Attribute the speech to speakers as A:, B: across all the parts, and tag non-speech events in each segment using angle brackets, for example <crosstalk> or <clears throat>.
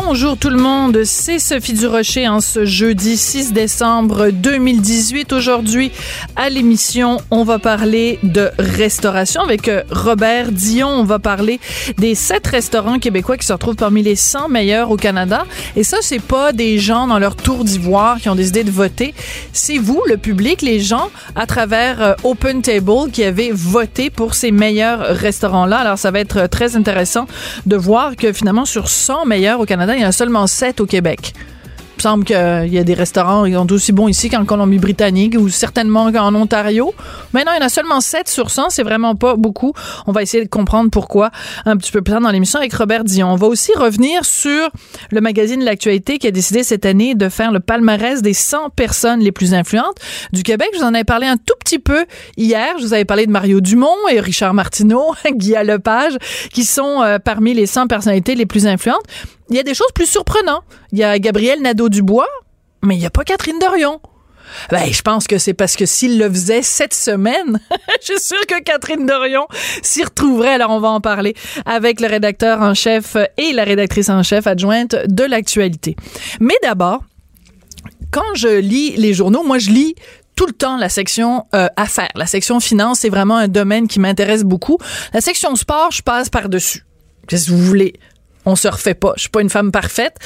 A: Bonjour tout le monde, c'est Sophie Durocher en ce jeudi 6 décembre 2018. Aujourd'hui, à l'émission, on va parler de restauration avec euh, Robert Dion. On va parler des sept restaurants québécois qui se retrouvent parmi les 100 meilleurs au Canada. Et ça, c'est pas des gens dans leur tour d'ivoire qui ont décidé de voter. C'est vous, le public, les gens, à travers euh, Open Table, qui avez voté pour ces meilleurs restaurants-là. Alors, ça va être euh, très intéressant de voir que finalement, sur 100 meilleurs au Canada, il y en a seulement 7 au Québec. Il me semble qu'il y a des restaurants qui sont aussi bons ici qu'en Colombie-Britannique ou certainement qu'en Ontario. Mais non, il y en a seulement 7 sur 100. C'est vraiment pas beaucoup. On va essayer de comprendre pourquoi un petit peu plus tard dans l'émission avec Robert Dion. On va aussi revenir sur le magazine L'Actualité qui a décidé cette année de faire le palmarès des 100 personnes les plus influentes du Québec. Je vous en avais parlé un tout petit peu hier. Je vous avais parlé de Mario Dumont et Richard Martineau, <laughs> Guy Lepage, qui sont euh, parmi les 100 personnalités les plus influentes. Il y a des choses plus surprenantes. Il y a Gabriel Nadeau-Dubois, mais il n'y a pas Catherine Dorion. Ben, je pense que c'est parce que s'il le faisait cette semaine, <laughs> je suis sûre que Catherine Dorion s'y retrouverait. Alors, on va en parler avec le rédacteur en chef et la rédactrice en chef adjointe de l'actualité. Mais d'abord, quand je lis les journaux, moi, je lis tout le temps la section euh, affaires. La section finance, c'est vraiment un domaine qui m'intéresse beaucoup. La section sport, je passe par-dessus. Qu'est-ce que vous voulez? On se refait pas. Je suis pas une femme parfaite.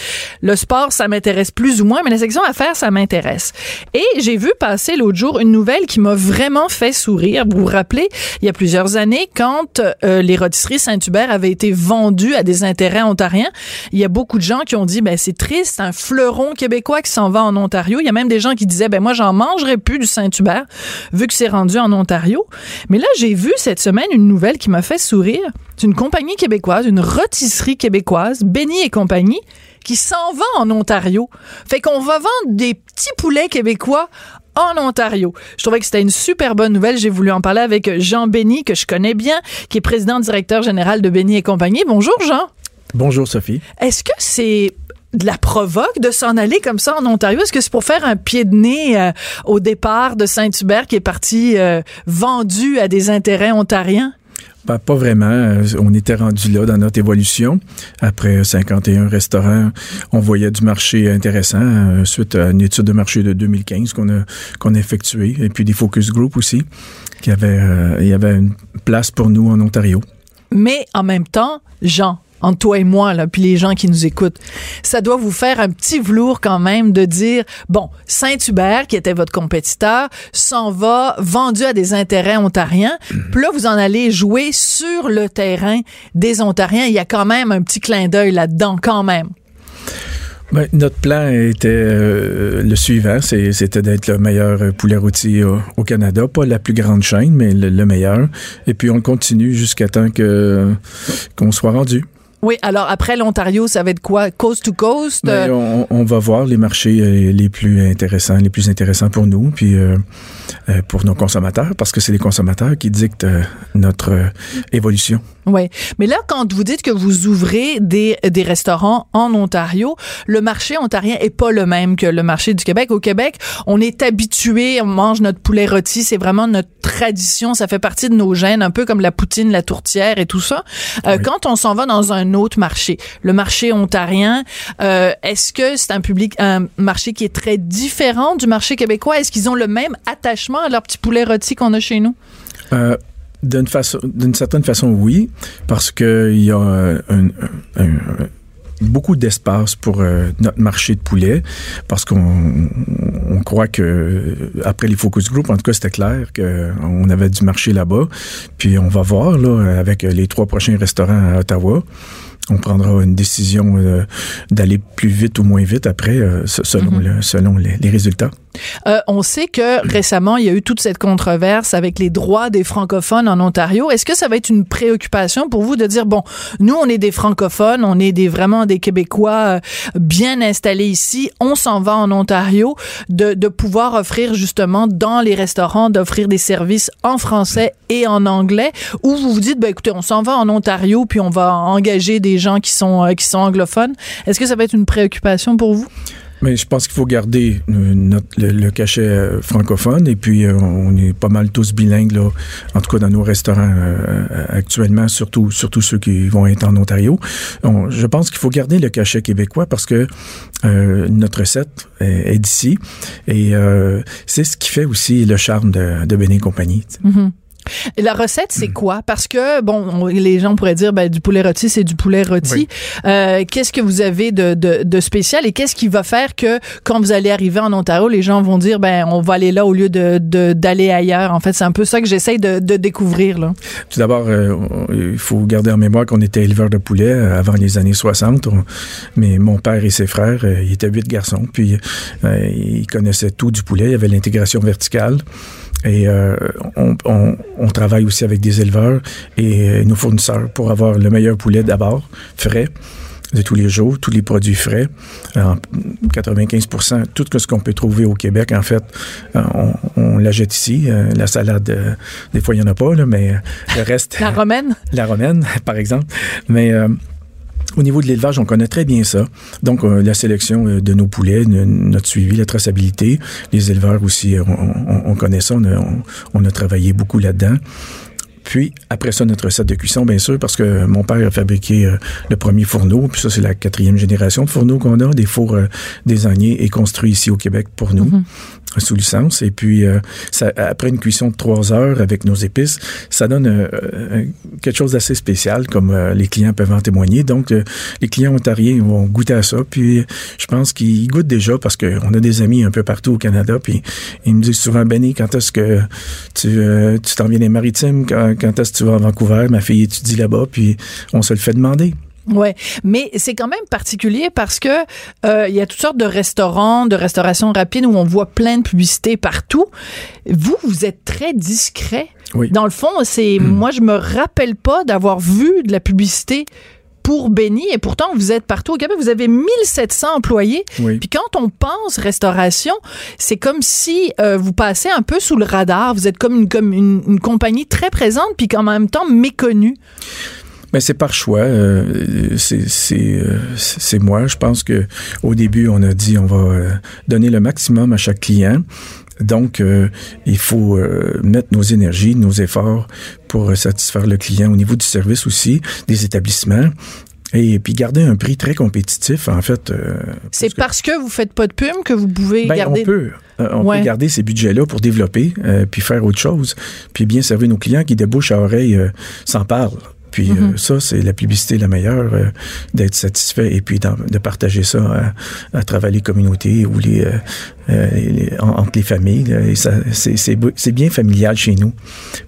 A: Le sport, ça m'intéresse plus ou moins, mais la section affaires, ça m'intéresse. Et j'ai vu passer l'autre jour une nouvelle qui m'a vraiment fait sourire. Vous vous rappelez, il y a plusieurs années, quand euh, les rôtisseries Saint-Hubert avaient été vendues à des intérêts ontariens, il y a beaucoup de gens qui ont dit, ben c'est triste, un fleuron québécois qui s'en va en Ontario. Il y a même des gens qui disaient, ben moi j'en mangerai plus du Saint-Hubert vu que c'est rendu en Ontario. Mais là, j'ai vu cette semaine une nouvelle qui m'a fait sourire. C'est une compagnie québécoise, une rôtisserie québécoise, Benny et compagnie, qui s'en va en Ontario. Fait qu'on va vendre des petits poulets québécois en Ontario. Je trouvais que c'était une super bonne nouvelle. J'ai voulu en parler avec Jean Benny, que je connais bien, qui est président directeur général de Benny et compagnie. Bonjour Jean.
B: Bonjour Sophie.
A: Est-ce que c'est de la provoque de s'en aller comme ça en Ontario? Est-ce que c'est pour faire un pied de nez euh, au départ de Saint-Hubert qui est parti euh, vendu à des intérêts ontariens?
B: Ben, pas vraiment. Euh, on était rendu là dans notre évolution. Après 51 restaurants, on voyait du marché intéressant euh, suite à une étude de marché de 2015 qu'on a qu'on a effectuée et puis des focus group aussi qui avait euh, il y avait une place pour nous en Ontario.
A: Mais en même temps, Jean, entre toi et moi, là, puis les gens qui nous écoutent, ça doit vous faire un petit velours quand même de dire, bon, Saint-Hubert, qui était votre compétiteur, s'en va vendu à des intérêts ontariens. Puis là, vous en allez jouer sur le terrain des Ontariens. Il y a quand même un petit clin d'œil là-dedans, quand même.
B: Ben, notre plan était euh, le suivant, c'était d'être le meilleur poulet rôti au, Canada, pas la plus grande chaîne, mais le, le meilleur. Et puis on continue jusqu'à temps qu'on soit rendu.
A: Oui, alors après l'Ontario, ça va être quoi? Coast to coast?
B: Ben, on, on, va voir les marchés euh, les plus intéressants, les plus intéressants pour nous, puis euh, euh, pour nos consommateurs, parce que c'est les consommateurs qui dictent euh, notre euh, évolution.
A: Oui, mais là, quand vous dites que vous ouvrez des, des restaurants en Ontario, le marché ontarien est pas le même que le marché du Québec. Au Québec, on est habitué, on mange notre poulet rôti, c'est vraiment notre tradition, ça fait partie de nos gènes, un peu comme la poutine, la tourtière et tout ça. Euh, oui. Quand on s'en va dans un autre marché, le marché ontarien, euh, est-ce que c'est un public, un marché qui est très différent du marché québécois? Est-ce qu'ils ont le même attachement à leur petit poulet rôti qu'on a chez nous?
B: Euh, d'une façon, d'une certaine façon, oui, parce que il y a un, un, un beaucoup d'espace pour euh, notre marché de poulet parce qu'on on croit que après les focus group, en tout cas, c'était clair qu'on avait du marché là-bas. Puis on va voir là avec les trois prochains restaurants à Ottawa on prendra une décision euh, d'aller plus vite ou moins vite après, euh, selon, mhm. le, selon les, résultats.
A: Euh, on sait que récemment, il y a eu toute cette controverse avec les droits des francophones en Ontario. Est-ce que ça va être une préoccupation pour vous de dire, bon, nous, on est des francophones, on est des, vraiment des Québécois bien installés ici, on s'en va en Ontario, de, de pouvoir offrir justement dans les restaurants, d'offrir des services en français et en anglais, ou vous vous dites, ben, écoutez, on s'en va en Ontario, puis on va engager des gens qui sont, euh, qui sont anglophones. Est-ce que ça va être une préoccupation pour vous?
B: Mais je pense qu'il faut garder euh, notre, le, cachet euh, francophone et puis on est pas mal tous bilingues là, en tout cas dans nos restaurants actuellement, surtout surtout ceux qui vont être en Ontario. je pense qu'il faut garder le cachet québécois parce que notre recette est, d'ici et c'est ce qui fait aussi le charme de, de Bénin Compagnie.
A: Mm-hmm. La recette, c'est mm. quoi? Parce que, bon, les gens pourraient dire, ben, du poulet rôti, c'est du poulet rôti. Euh, qu'est-ce que vous avez de, de, spécial et qu'est-ce qui va faire que quand vous allez arriver en Ontario, les gens vont dire, ben, on va aller là au lieu de, d'aller ailleurs? En fait, c'est un peu ça que j'essaye de, de découvrir, là.
B: Tout d'abord, euh, il faut garder en mémoire qu'on était éleveur de poulet euh, avant les années 60. mais mon père et ses frères, ils étaient huit garçons, puis ils connaissaient tout du poulet. Il y avait l'intégration verticale. Et euh, on, on, on, travaille aussi avec des éleveurs et euh, nos fournisseurs pour avoir le meilleur poulet d'abord, frais de tous les jours, tous les produits frais. 95% tout ce qu'on peut trouver au Québec, en fait, euh, on, on la jette ici. la salade, des fois, il n'y en a pas, là, mais le reste... <laughs>
A: la romaine?
B: la romaine, <laughs> par exemple. Mais au niveau de l'élevage, on connaît très bien ça. Donc, euh, la sélection euh, de nos poulets, notre suivi, la traçabilité. Les éleveurs aussi, euh, on, connaît ça. On a, travaillé beaucoup là-dedans. Puis, après ça, notre recette de cuisson, bien sûr, parce que mon père a fabriqué le premier fourneau, puis ça, c'est la quatrième génération de fourneaux qu'on a, des fours des et construits ici au Québec pour nous. Mm-hmm sous licence. Et puis, euh, ça, après une cuisson de trois heures avec nos épices, ça donne euh, euh, quelque chose d'assez spécial, comme les clients peuvent en témoigner. Donc, les clients ontariens vont goûter à ça. Puis, je pense qu'ils goûtent déjà parce qu'on a des amis un peu partout au Canada. Puis, ils me disent souvent, Benny, quand est-ce que tu tu t'en viens des maritimes? Quand est-ce que tu vas à Vancouver? Ma fille étudie là-bas. Puis, on se le fait demander.
A: Ouais, mais c'est quand même particulier parce que euh, il y a toutes sortes de restaurants, de restauration rapide où on voit plein de publicités partout. Vous, vous êtes très discret.
B: Oui.
A: Dans le fond, c'est hmm. moi je me rappelle pas d'avoir vu de la publicité pour Benny et pourtant vous êtes partout au Québec, vous avez 1700 employés.
B: Oui.
A: Puis quand on pense restauration, c'est comme si euh, vous passez un peu sous le radar, vous êtes comme une comme une, une compagnie très présente puis en même temps méconnue.
B: Mais c'est par choix. Euh, euh, c'est moi. Je pense que au début, on a dit on va euh, donner le maximum à chaque client. Donc, il faut mettre nos énergies, nos efforts pour satisfaire le client au niveau du service aussi, des établissements. Et puis garder un prix très compétitif, en fait.
A: c'est parce que vous faites pas de pub que vous pouvez
B: ben,
A: garder.
B: On peut, on peut garder ces budgets-là pour développer, puis faire autre chose, puis bien servir nos clients qui débouchent à oreille s'en parlent. Puis euh, mm-hmm. ça, c'est la publicité la meilleure, euh, d'être satisfait et puis de partager ça à, travers les communautés ou les, euh, entre les familles. C'est bien familial chez nous.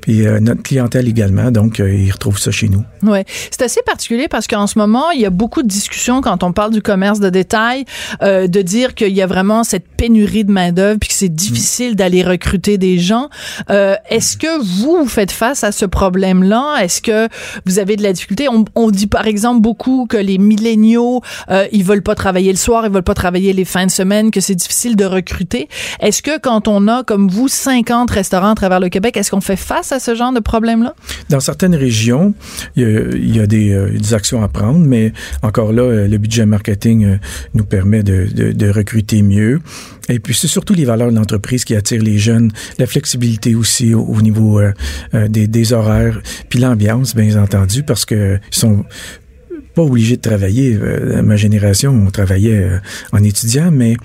B: Puis notre clientèle également, donc ils retrouvent ça chez nous.
A: Oui, c'est assez particulier parce qu'en ce moment, il y a beaucoup de discussions quand on parle du commerce de détail, de dire qu'il y a vraiment cette pénurie de main-d'œuvre puis que c'est difficile d'aller recruter des gens. Est-ce que vous, vous faites face à ce problème-là? Est-ce que vous avez de la difficulté? On, dit par exemple beaucoup que les milléniaux, euh, ils veulent pas travailler le soir, ils veulent pas travailler les fins de semaine, que c'est difficile de recruter. Est-ce que quand on a, comme vous, 50 restaurants à travers le Québec, est-ce qu'on fait face à ce genre de problème-là?
B: Dans certaines régions, il y a, des, euh, des, actions à prendre, mais encore là, euh, le budget marketing euh, nous permet de, recruter mieux. Et puis, c'est surtout les valeurs de l'entreprise qui attirent les jeunes, la flexibilité aussi au, niveau des, horaires, puis l'ambiance, bien entendu, parce que ils sont pas obligés de travailler. Ma génération, on travaillait en étudiant, mais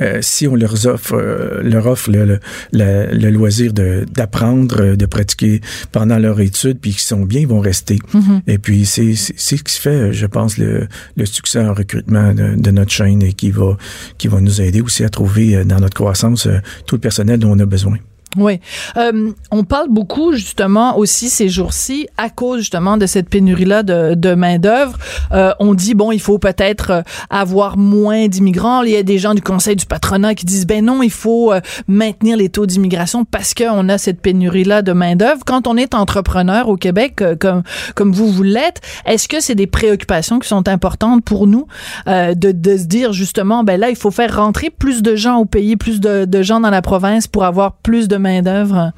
B: euh, si on leur offre, euh, leur offre le, le, le loisir d'apprendre, de, de, pratiquer pendant leur étude, puis qu'ils sont bien, ils vont rester. Mm-hmm. Et puis c'est ce qui fait, je pense, le, le succès en recrutement de, de, notre chaîne et qui va qui va nous aider aussi à trouver dans notre croissance tout le personnel dont on a besoin.
A: Oui. Euh, on parle beaucoup justement aussi ces jours-ci à cause justement de cette pénurie-là de, de main-d'œuvre. Euh, on dit bon, il faut peut-être euh, avoir moins d'immigrants. Il y a des gens du Conseil du patronat qui disent ben non, il faut euh, maintenir les taux d'immigration parce qu'on a cette pénurie-là de main-d'œuvre. Quand on est entrepreneur au Québec, euh, comme comme vous vous l'êtes, est-ce que c'est des préoccupations qui sont importantes pour nous de, de se dire justement ben là, il faut faire rentrer plus de gens au pays, plus de, de gens dans la province pour avoir plus de main-d'œuvre?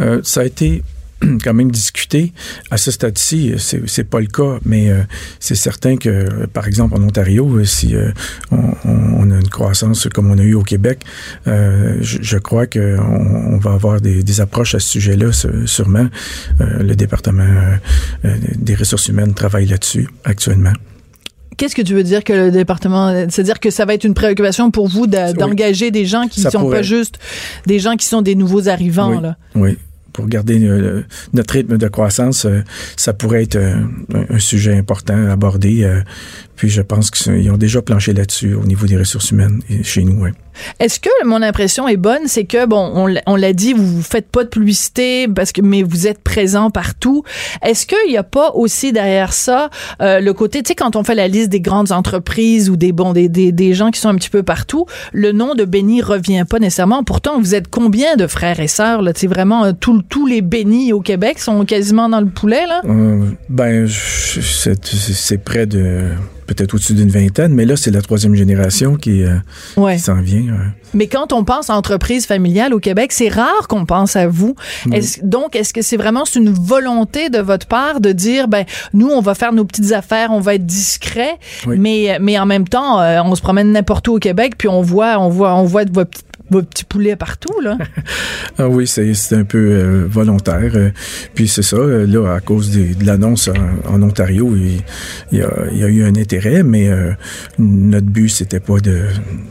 B: Euh, ça a été <clears throat> quand même discuté. À ce stade-ci, c'est, c'est pas le cas, mais euh, c'est certain que, par exemple, en Ontario, euh, si euh, on, a une croissance comme on a eu au Québec, euh, je, je, crois qu'on on va avoir des, des, approches à ce sujet-là, sûrement. le département des ressources humaines travaille là-dessus actuellement.
A: Qu'est-ce que tu veux dire que le département, c'est-à-dire que ça va être une préoccupation pour vous d'engager oui. des gens qui ne sont pourrait. pas juste des gens qui sont des nouveaux arrivants
B: oui.
A: là?
B: Oui. Pour garder euh, notre rythme de croissance, euh, ça pourrait être euh, un sujet important à aborder. puis je pense qu'ils ont déjà planché là-dessus au niveau des ressources humaines chez nous. Oui.
A: Est-ce que mon impression est bonne, c'est que bon, on, l'a dit, vous faites pas de publicité parce que mais vous êtes présent partout. Est-ce qu'il n'y a pas aussi derrière ça euh, le côté, tu sais, quand on fait la liste des grandes entreprises ou des bon des, des, des gens qui sont un petit peu partout, le nom de Benny revient pas nécessairement. Pourtant, vous êtes combien de frères et sœurs là? Tu sais vraiment tous tous les Benny au Québec sont quasiment dans le poulet là?
B: Euh, ben, c'est près de peut-être au-dessus d'une vingtaine, mais là, c'est la troisième génération qui, euh,
A: ouais.
B: qui s'en vient. Ouais.
A: Mais quand on pense à entreprise familiale au Québec, c'est rare qu'on pense à vous. Est donc, est-ce que c'est vraiment une volonté de votre part de dire, ben, nous, on va faire nos petites affaires, on va être discret, oui. mais, mais en même temps, euh, on se promène n'importe où au Québec, puis on voit, on voit, on voit vos petites vos petits poulets partout, là. <laughs>
B: ah oui, c'est un peu euh, volontaire. Euh, puis c'est ça, euh, là, à cause des, de l'annonce en, Ontario, il, y a, eu un intérêt, mais notre but, c'était pas de,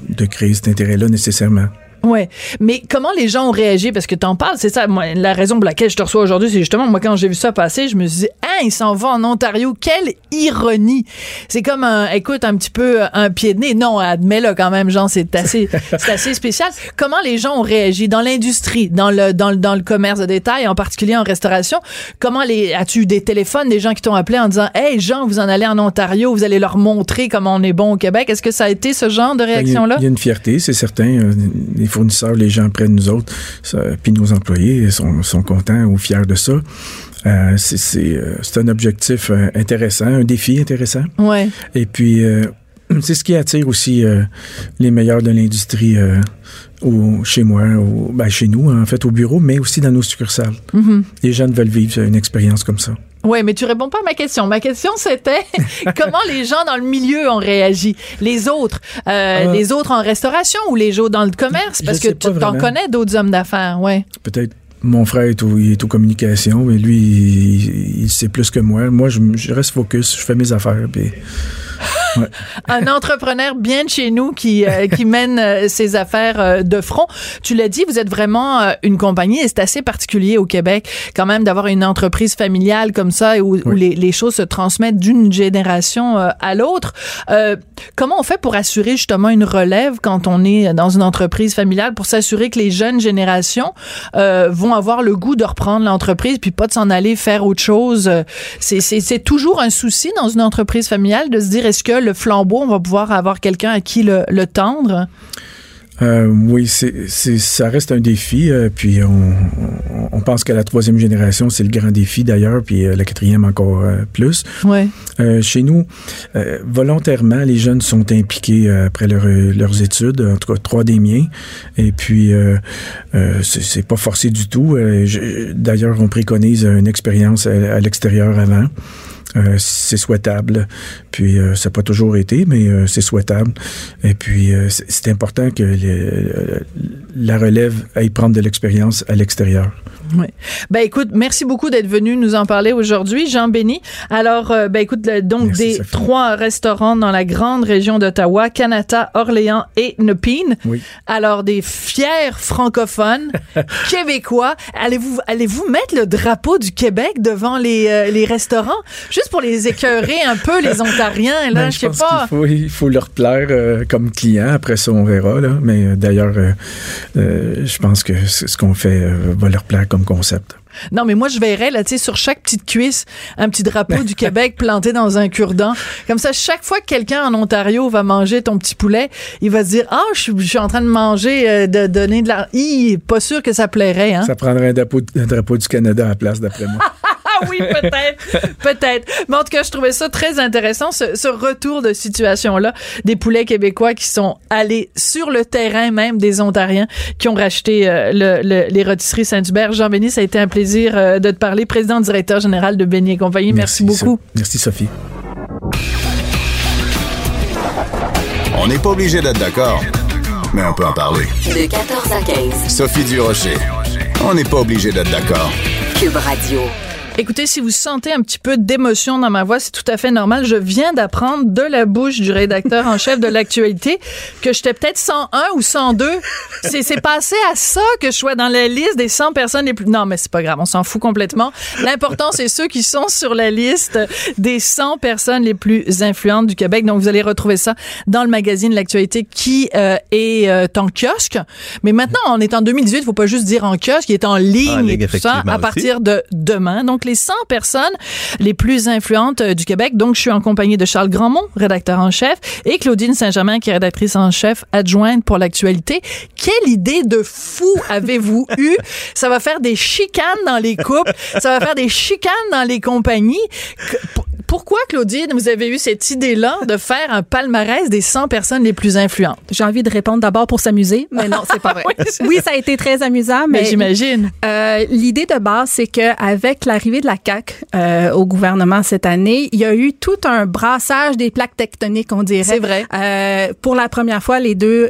B: de créer cet intérêt-là nécessairement.
A: Ouais, mais comment les gens ont réagi? Parce que t'en parles, c'est ça. Moi, la raison pour laquelle je te reçois aujourd'hui, c'est justement moi quand j'ai vu ça passer, je me suis dit, ah, il s'en va en Ontario, quelle ironie. C'est comme un, écoute, un petit peu un pied de nez. Non, admets-le quand même, genre, c'est assez, <laughs> c'est assez spécial. Comment les gens ont réagi? Dans l'industrie, dans le, dans le, dans le commerce de détail, en particulier en restauration. Comment les, as-tu eu des téléphones, des gens qui t'ont appelé en disant, hey, Jean, vous en allez en Ontario, vous allez leur montrer comment on est bon au Québec? Est-ce que ça a été ce genre de réaction-là?
B: Il y, a une fierté, c'est certain. Les fournisseurs, les gens près de nous autres, ça, puis nos employés sont, sont contents ou fiers de ça. Euh, c'est euh, un objectif euh, intéressant, un défi intéressant.
A: Ouais.
B: Et puis, euh, c'est ce qui attire aussi euh, les meilleurs de l'industrie au, chez moi, au, ben chez nous, en fait, au bureau, mais aussi dans nos succursales.
A: Mm -hmm.
B: Les jeunes veulent vivre une expérience comme ça.
A: Oui, mais tu réponds pas à ma question. Ma question, c'était <laughs> comment les gens dans le milieu ont réagi? Les autres, euh, euh, les autres en restauration ou les gens dans le commerce? Parce que tu en connais d'autres hommes d'affaires, ouais.
B: Peut-être mon frère est, au, il est aux communications, mais lui, il, il, sait plus que moi. Moi, je, je reste focus, je fais mes affaires. Puis...
A: Ouais. <laughs> un entrepreneur bien de chez nous qui, euh, qui mène euh, ses affaires euh, de front. Tu l'as dit, vous êtes vraiment euh, une compagnie et c'est assez particulier au Québec quand même d'avoir une entreprise familiale comme ça où, oui. où les, les, choses se transmettent d'une génération à l'autre. comment on fait pour assurer justement une relève quand on est dans une entreprise familiale pour s'assurer que les jeunes générations vont avoir le goût de reprendre l'entreprise puis pas de s'en aller faire autre chose? C'est toujours un souci dans une entreprise familiale de se dire est-ce que le flambeau, on va pouvoir avoir quelqu'un à qui le, le tendre?
B: Euh, oui, c'est, ça reste un défi. Euh, puis on, on, pense que la troisième génération, c'est le grand défi d'ailleurs, puis euh, la quatrième encore plus.
A: Ouais.
B: chez nous, volontairement, les jeunes sont impliqués après leur, leurs études, en tout cas trois des miens. Et puis, c'est, pas forcé du tout. D'ailleurs, on préconise une expérience à, à l'extérieur avant. Euh, c'est souhaitable. Puis euh, ça n'a pas toujours été, mais euh, c'est souhaitable. Et puis c'est important que la relève aille prendre de l'expérience à l'extérieur.
A: Oui. Ben écoute, merci beaucoup d'être venu nous en parler aujourd'hui, Jean Béni. Alors, euh, ben écoute, le- donc
B: Merci,
A: des
B: Sophie.
A: trois restaurants dans la grande région d'Ottawa, Canada, Orléans et Nepean.
B: Oui.
A: Alors, des fiers francophones <laughs> québécois. Allez-vous allez-vous mettre le drapeau du Québec devant les, euh, les restaurants? Juste pour les écœurer un peu les Ontariens là,
B: Ben,
A: je sais
B: pense
A: pas.
B: qu'il faut, il faut leur plaire euh, comme client. Après ça, on verra. Là. Mais euh, d'ailleurs, je pense que ce qu'on fait va leur plaire comme concept.
A: Non, mais moi, je verrais, là, tu sais, sur chaque petite cuisse, un petit drapeau du Québec <laughs> planté dans un cure-dent. Comme ça, chaque fois que quelqu'un en Ontario va manger ton petit poulet, il va se dire, ah, je suis, je suis en train de manger, euh, de donner de la... Hi, pas sûr que ça plairait, hein?
B: Ça prendrait un drapeau, un drapeau du Canada à la place, d'après moi. <laughs>
A: Ah oui, peut-être, <laughs> peut-être. Mais en tout cas, je trouvais ça très intéressant, ce, ce retour de situation-là des poulets québécois qui sont allés sur le terrain même des Ontariens qui ont racheté euh, le- le- les rôtisseries Saint-Hubert. Jean-Béni, ça a été un plaisir euh, de te parler, président directeur général de Béni et compagnie. Merci, beaucoup.
B: So- Merci, Sophie.
C: On n'est pas obligé d'être d'accord, mais on peut en parler.
D: De 14 à 15.
C: Sophie Durocher. On n'est pas obligé d'être d'accord.
D: Cube Radio.
A: Écoutez, si vous sentez un petit peu d'émotion dans ma voix, c'est tout à fait normal. Je viens d'apprendre de la bouche du rédacteur en chef de l'actualité que j'étais peut-être 101 ou 102. C'est, c'est passé à ça que je sois dans la liste des 100 personnes les plus... Non, mais c'est pas grave, on s'en fout complètement. L'important, c'est ceux qui sont sur la liste des 100 personnes les plus influentes du Québec. Donc, vous allez retrouver ça dans le magazine L'actualité qui euh, est euh, en kiosque. Mais maintenant, on est en 2018, il faut pas juste dire en kiosque, il est en ligne,
E: En ligne,
A: et tout ça,
E: effectivement
A: à
E: aussi.
A: partir de demain. Donc, les 100 personnes les plus influentes euh, du Québec. Donc, je suis en compagnie de Charles Grandmont, rédacteur en chef, et Claudine Saint-Germain, qui est rédactrice en chef adjointe pour l'actualité. Quelle idée de fou avez-vous <laughs> eue? Ça va faire des chicanes dans les couples, ça va faire des chicanes dans les compagnies. Pourquoi, Claudine, vous avez eu cette idée-là de faire un palmarès des 100 personnes les plus influentes?
F: J'ai envie de répondre d'abord pour s'amuser, mais non, c'est pas vrai. <laughs>
A: Oui,
F: ça a été très amusant,
A: Mais
F: mais
A: j'imagine.
F: euh, l'idée de base, c'est que avec l'arrivée de la CAC euh, au gouvernement cette année, il y a eu tout un brassage des plaques tectoniques, on dirait.
A: C'est vrai.
F: Euh, pour la première fois, les deux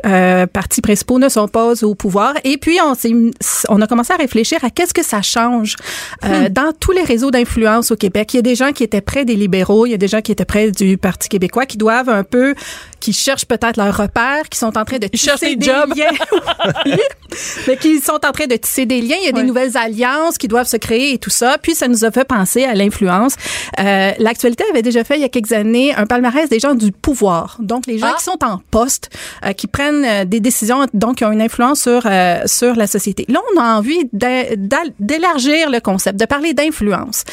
F: partis principaux ne sont pas au pouvoir. Et puis, on, on a commencé à réfléchir à qu'est-ce que ça change euh, dans tous les réseaux d'influence au Québec. Il y a des gens qui étaient près des il y a des gens qui étaient près du Parti québécois, qui doivent un peu, qui cherchent peut-être leur repère, qui sont en train de
A: Ils
F: tisser
A: des
F: des
A: jobs.
F: liens. <laughs> mais qui sont en train de tisser des liens. Il y a des nouvelles alliances qui doivent se créer et tout ça. Puis ça nous a fait penser à l'influence. Euh, L'actualité avait déjà fait il y a quelques années un palmarès des gens du pouvoir. Donc les gens
A: Ah.
F: qui sont en poste, euh, qui prennent euh, des décisions, donc qui ont une influence sur euh, sur la société. Là, on a envie d'élargir le concept, de parler d'influence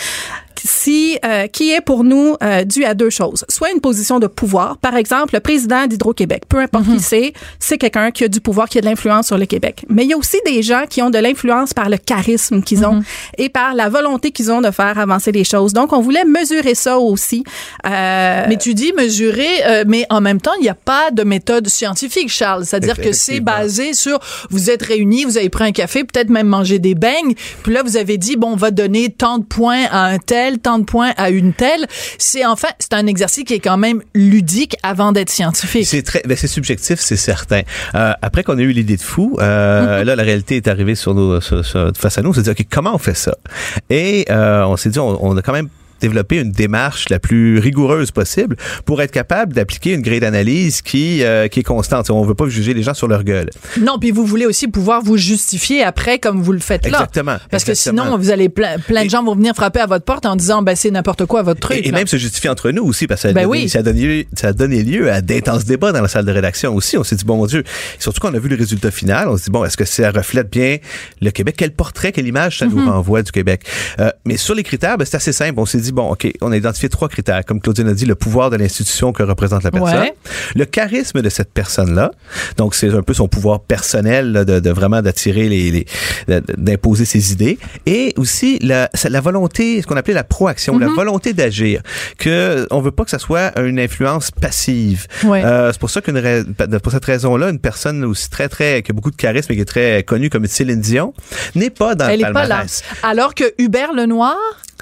F: si euh, qui est pour nous euh, dû à deux choses. Soit une position de pouvoir, par exemple le président d'Hydro-Québec, peu importe qui c'est, c'est quelqu'un qui a du pouvoir, qui a de l'influence sur le Québec. Mais il y a aussi des gens qui ont de l'influence par le charisme qu'ils ont et par la volonté qu'ils ont de faire avancer les choses. Donc on voulait mesurer ça aussi. Euh,
A: Mais tu dis mesurer, euh, mais en même temps, il n'y a pas de méthode scientifique, Charles. C'est-à-dire que c'est basé sur vous êtes réunis, vous avez pris un café, peut-être même mangé des beignes, puis là vous avez dit bon, on va donner tant de points à un tel, tant de points à une telle. C'est enfin, c'est un exercice qui est quand même ludique avant d'être scientifique.
E: C'est très, ben c'est subjectif, c'est certain. Euh, après qu'on a eu l'idée de fou, euh, là la réalité est arrivée sur nos, sur- sur- face à nous. On s'est dit ok comment on fait ça? Et euh, on s'est dit on, on a quand même développer une démarche la plus rigoureuse possible pour être capable d'appliquer une grille d'analyse qui euh, qui est constante. On veut pas juger les gens sur leur gueule.
A: Non, puis vous voulez aussi pouvoir vous justifier après comme vous le faites là.
E: Exactement.
A: Parce que sinon, vous allez plein, plein de gens vont venir frapper à votre porte en disant ben c'est n'importe quoi votre truc.
E: Et, même se justifier entre nous aussi, parce que ça, a
A: Ben
E: donné,
A: oui.
E: ça, a donné lieu, ça a donné lieu à d'intenses débats dans la salle de rédaction aussi. On s'est dit, bon mon Dieu, surtout qu'on a vu le résultat final, on s'est dit, bon, est-ce que ça reflète bien le Québec? Quel portrait, quelle image ça
A: Mhm.
E: nous renvoie du Québec? Euh, mais sur les critères, ben, c'est assez simple. On s'est dit, bon, OK, on a identifié trois critères. Comme Claudine a dit, le pouvoir de l'institution que représente la personne,
A: Ouais.
E: le charisme de cette personne-là. Donc, c'est un peu son pouvoir personnel là, de, de vraiment d'attirer les, d'imposer ses idées. Et aussi la, la volonté, ce qu'on appelait la proaction, la volonté d'agir. Que on veut pas que ça soit une influence passive.
A: Ouais.
E: Euh, c'est pour ça qu'une pour cette raison-là, une personne aussi très très qui a beaucoup de charisme et qui est très connue comme Céline Dion n'est pas dans
A: Elle
E: le
A: pas là. Alors que Hubert Lenoir,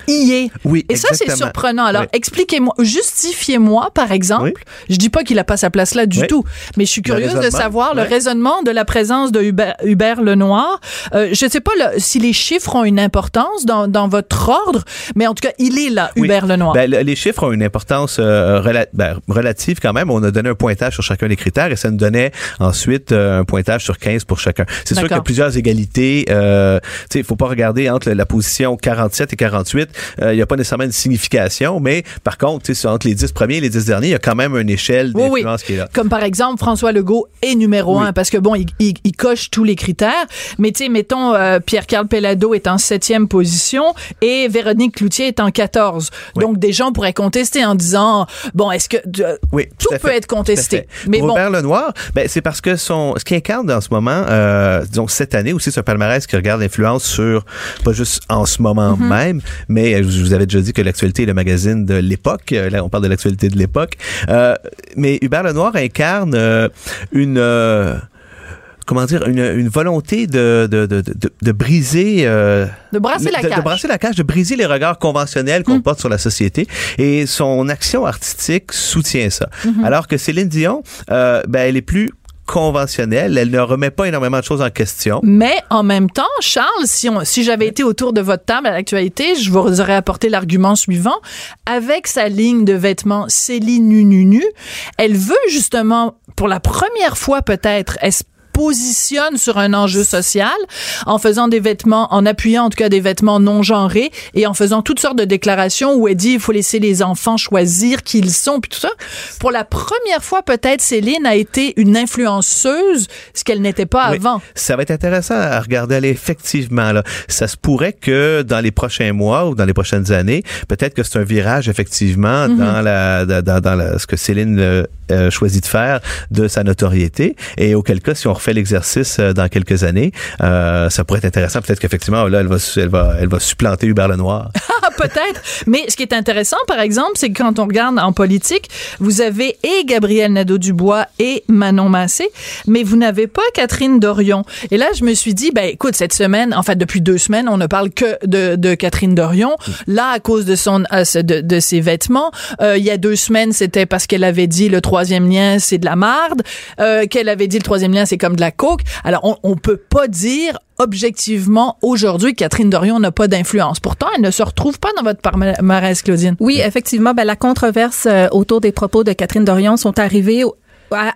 A: y est.
E: Oui,
A: Et ça, c'est surprenant. Alors,
E: Oui.
A: expliquez-moi, justifiez-moi, par exemple.
E: Oui.
A: Je dis pas qu'il a pas sa place là du
E: Oui.
A: tout, mais je suis curieuse de savoir le raisonnement de la présence de Hubert, Hubert Lenoir. Euh, je sais pas là, si les chiffres ont une importance dans, dans votre ordre, mais en tout cas, il est là. Hubert Lenoir.
E: Ben, le- les chiffres ont une importance euh, rela- ben, relative quand même. On a donné un pointage sur chacun des critères et ça nous donnait ensuite euh, un pointage sur 15 pour chacun. C'est sûr qu'il y a plusieurs égalités. Euh, tu sais, il faut pas regarder entre la position 47 et 48. euh, Il n'y a pas nécessairement une signification, mais par contre, entre les 10 premiers et les 10 derniers, il y a quand même une échelle
A: Oui, oui.
E: d'influence qui est là.
A: Comme par exemple, François Legault est numéro
E: Oui.
A: un parce que bon, il, il- il coche tous les critères. Mais tu sais, mettons, euh, Pierre-Carl Pellado est en septième position et Véronique Cloutier est en 14.
E: Oui.
A: Donc, des gens pourraient contester en disant, bon, est-ce que euh,
E: Oui,
A: tout peut
E: fait,
A: être contesté. Mais
E: Pour
A: bon,
E: Robert Lenoir, ben, c'est parce que son, ce qui incarne en ce moment, euh, disons cette année aussi, ce palmarès qui regarde l'influence sur, pas juste en ce moment
A: Mm-hmm.
E: même, mais euh, je vous avais déjà dit que l'actualité est le magazine de l'époque. Euh, Là, on parle de l'actualité de l'époque. Euh, mais Hubert Lenoir incarne euh, une... euh, comment dire, une, une volonté de, de, de, de, de briser... euh,
A: de brasser la cage.
E: de brasser la cage, de briser les regards conventionnels qu'on porte sur la société. Et son action artistique soutient ça. Alors que Céline Dion, euh, ben, elle est plus conventionnelle. Elle ne remet pas énormément de choses en question.
A: Mais en même temps, Charles, si, si j'avais été autour de votre table à l'actualité, je vous aurais apporté l'argument suivant. Avec sa ligne de vêtements Céline nu nu nu, elle veut justement, pour la première fois peut-être, positionne sur un enjeu social en faisant des vêtements, en appuyant en tout cas des vêtements non genrés et en faisant toutes sortes de déclarations où elle dit il faut laisser les enfants choisir qui ils sont puis tout ça. Pour la première fois peut-être Céline a été une influenceuse, ce qu'elle n'était pas
E: Oui.
A: avant.
E: Ça va être intéressant à regarder aller effectivement. Là. Ça se pourrait que dans les prochains mois ou dans les prochaines années, peut-être que c'est un virage effectivement
A: Mhm.
E: dans, la, dans, dans- dans la- ce que Céline euh, euh, choisit de faire de sa notoriété. Et auquel cas, si on refait l'exercice euh, dans quelques années, euh, ça pourrait être intéressant. Peut-être qu'effectivement, là, elle va, elle va, elle va supplanter Hubert Lenoir. <laughs>
A: Ah, peut-être. Mais ce qui est intéressant, par exemple, c'est que quand on regarde en politique, vous avez et Gabriel Nadeau-Dubois et Manon Massé, mais vous n'avez pas Catherine Dorion. Et là, je me suis dit, ben écoute, cette semaine, en fait, depuis deux semaines, on ne parle que de, de Catherine Dorion. Là, à cause de son, euh, de, de ses vêtements, Euh, il y a deux semaines, c'était parce qu'elle avait dit le troisième lien, c'est de la marde, euh, qu'elle avait dit le troisième lien, c'est comme de la coke. Alors, on, on peut pas dire objectivement aujourd'hui que Catherine Dorion n'a pas d'influence. Pourtant, elle ne se retrouve pas dans votre palmarès, Claudine.
F: Oui, effectivement, ben, la controverse euh, autour des propos de Catherine Dorion sont arrivés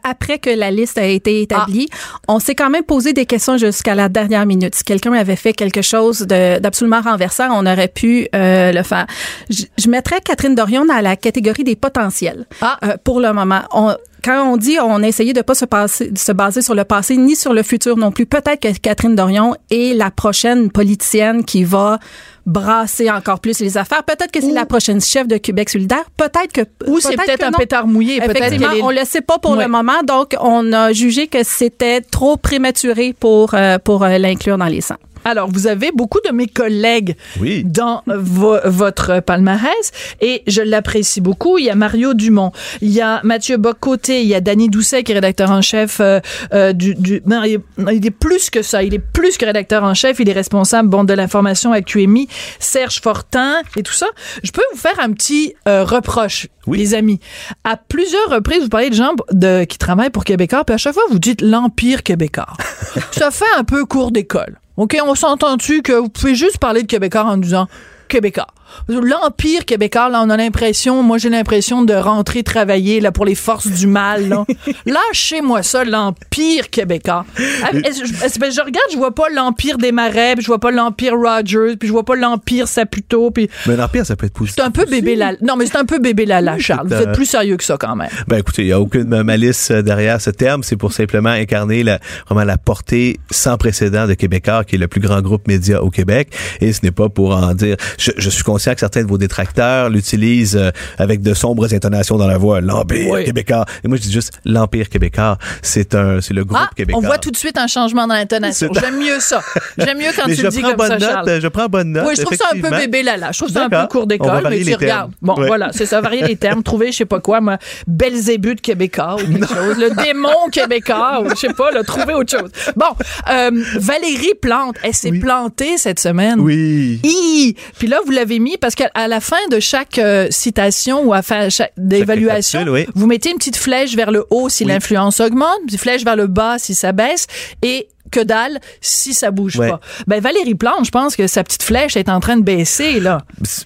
F: après que la liste a été établie. On s'est quand même posé des questions jusqu'à la dernière minute. Si quelqu'un avait fait quelque chose d'absolument renversant, on aurait pu euh, le faire. Je, je mettrais Catherine Dorion dans la catégorie des potentiels.
A: Ah.
F: Euh, pour le moment, on, quand on dit on a essayé de pas se, passer, de se baser sur le passé ni sur le futur non plus, peut-être que Catherine Dorion est la prochaine politicienne qui va brasser encore plus les affaires. Peut-être que c'est la prochaine chef de Québec solidaire. Peut-être que
A: Ou c'est peut-être un
F: non.
A: pétard mouillé.
F: Effectivement,
A: est-
F: on le sait pas pour
A: Ouais.
F: le moment, donc on a jugé que c'était trop prématuré pour euh, pour euh, l'inclure dans les 100.
A: Alors, vous avez beaucoup de mes collègues
E: Oui.
A: dans vo- votre palmarès et je l'apprécie beaucoup. Il y a Mario Dumont, il y a Mathieu Bocoté, il y a Danny Doucet qui est rédacteur en chef euh, euh, du... du non, il, est, il est plus que ça. Il est plus que rédacteur en chef. Il est responsable bon, de l'information à QMI. Serge Fortin et tout ça. Je peux vous faire un petit euh, reproche,
E: Oui.
A: les amis. À plusieurs reprises, vous parlez de gens de, qui travaillent pour Québécois, puis à chaque fois, vous dites l'Empire québécois. <laughs> ça fait un peu cours d'école. OK, on s'entend-tu que vous pouvez juste parler de Québécois en disant Québécois? L'Empire québécois, là, on a l'impression, moi j'ai l'impression de rentrer travailler là, pour les forces du mal. Là. <laughs> Lâchez-moi ça, l'Empire québécois. Ah, je, ben, je regarde, je vois pas l'Empire des Marais, puis je vois pas l'Empire Rogers, puis je vois pas l'Empire Saputo, puis
E: Mais l'Empire, ça peut être positif.
A: c'est un peu bébé Lala. Non, mais c'est un peu bébé Lala, Charles. Vous êtes plus sérieux que ça quand même.
E: Ben écoutez, il n'y a aucune malice euh, derrière ce terme. C'est pour simplement incarner la, vraiment la portée sans précédent de Québécois, qui est le plus grand groupe média au Québec. Et ce n'est pas pour en dire. Je, je suis conscient que certains de vos détracteurs l'utilisent euh, avec de sombres intonations dans la voix. L'Empire
A: Oui.
E: québécois. Et moi, je dis juste l'Empire québécois. C'est un, c'est le groupe
A: Ah,
E: québécois.
A: on voit tout de suite un changement dans l'intonation. J'aime mieux ça. J'aime mieux quand
E: Mais
A: tu le dis comme
E: bonne
A: ça,
E: note.
A: Charles.
E: Je prends bonne note.
A: Oui, je trouve ça un peu bébé lala. Je trouve ça un peu cours d'école, mais tu regardes.
E: termes.
A: Bon, voilà, c'est ça, varier les termes, trouver, je sais pas quoi, moi, Belzébuth québécois ou quelque chose, le démon québécois ou je sais pas, là, trouver autre chose. Bon, euh, Valérie Plante, elle s'est
E: Oui.
A: plantée cette semaine.
E: Oui.
A: Hi! Puis là, vous l'avez mis parce qu'à à la fin de chaque euh, citation ou à fin chaque- d'évaluation,
E: oui.
A: vous mettez une petite flèche vers le haut si
E: Oui.
A: l'influence augmente, une petite flèche vers le bas si ça baisse et que dalle si ça bouge
E: Ouais.
A: pas. Ben Valérie Plante, je pense que sa petite flèche est en train de baisser là.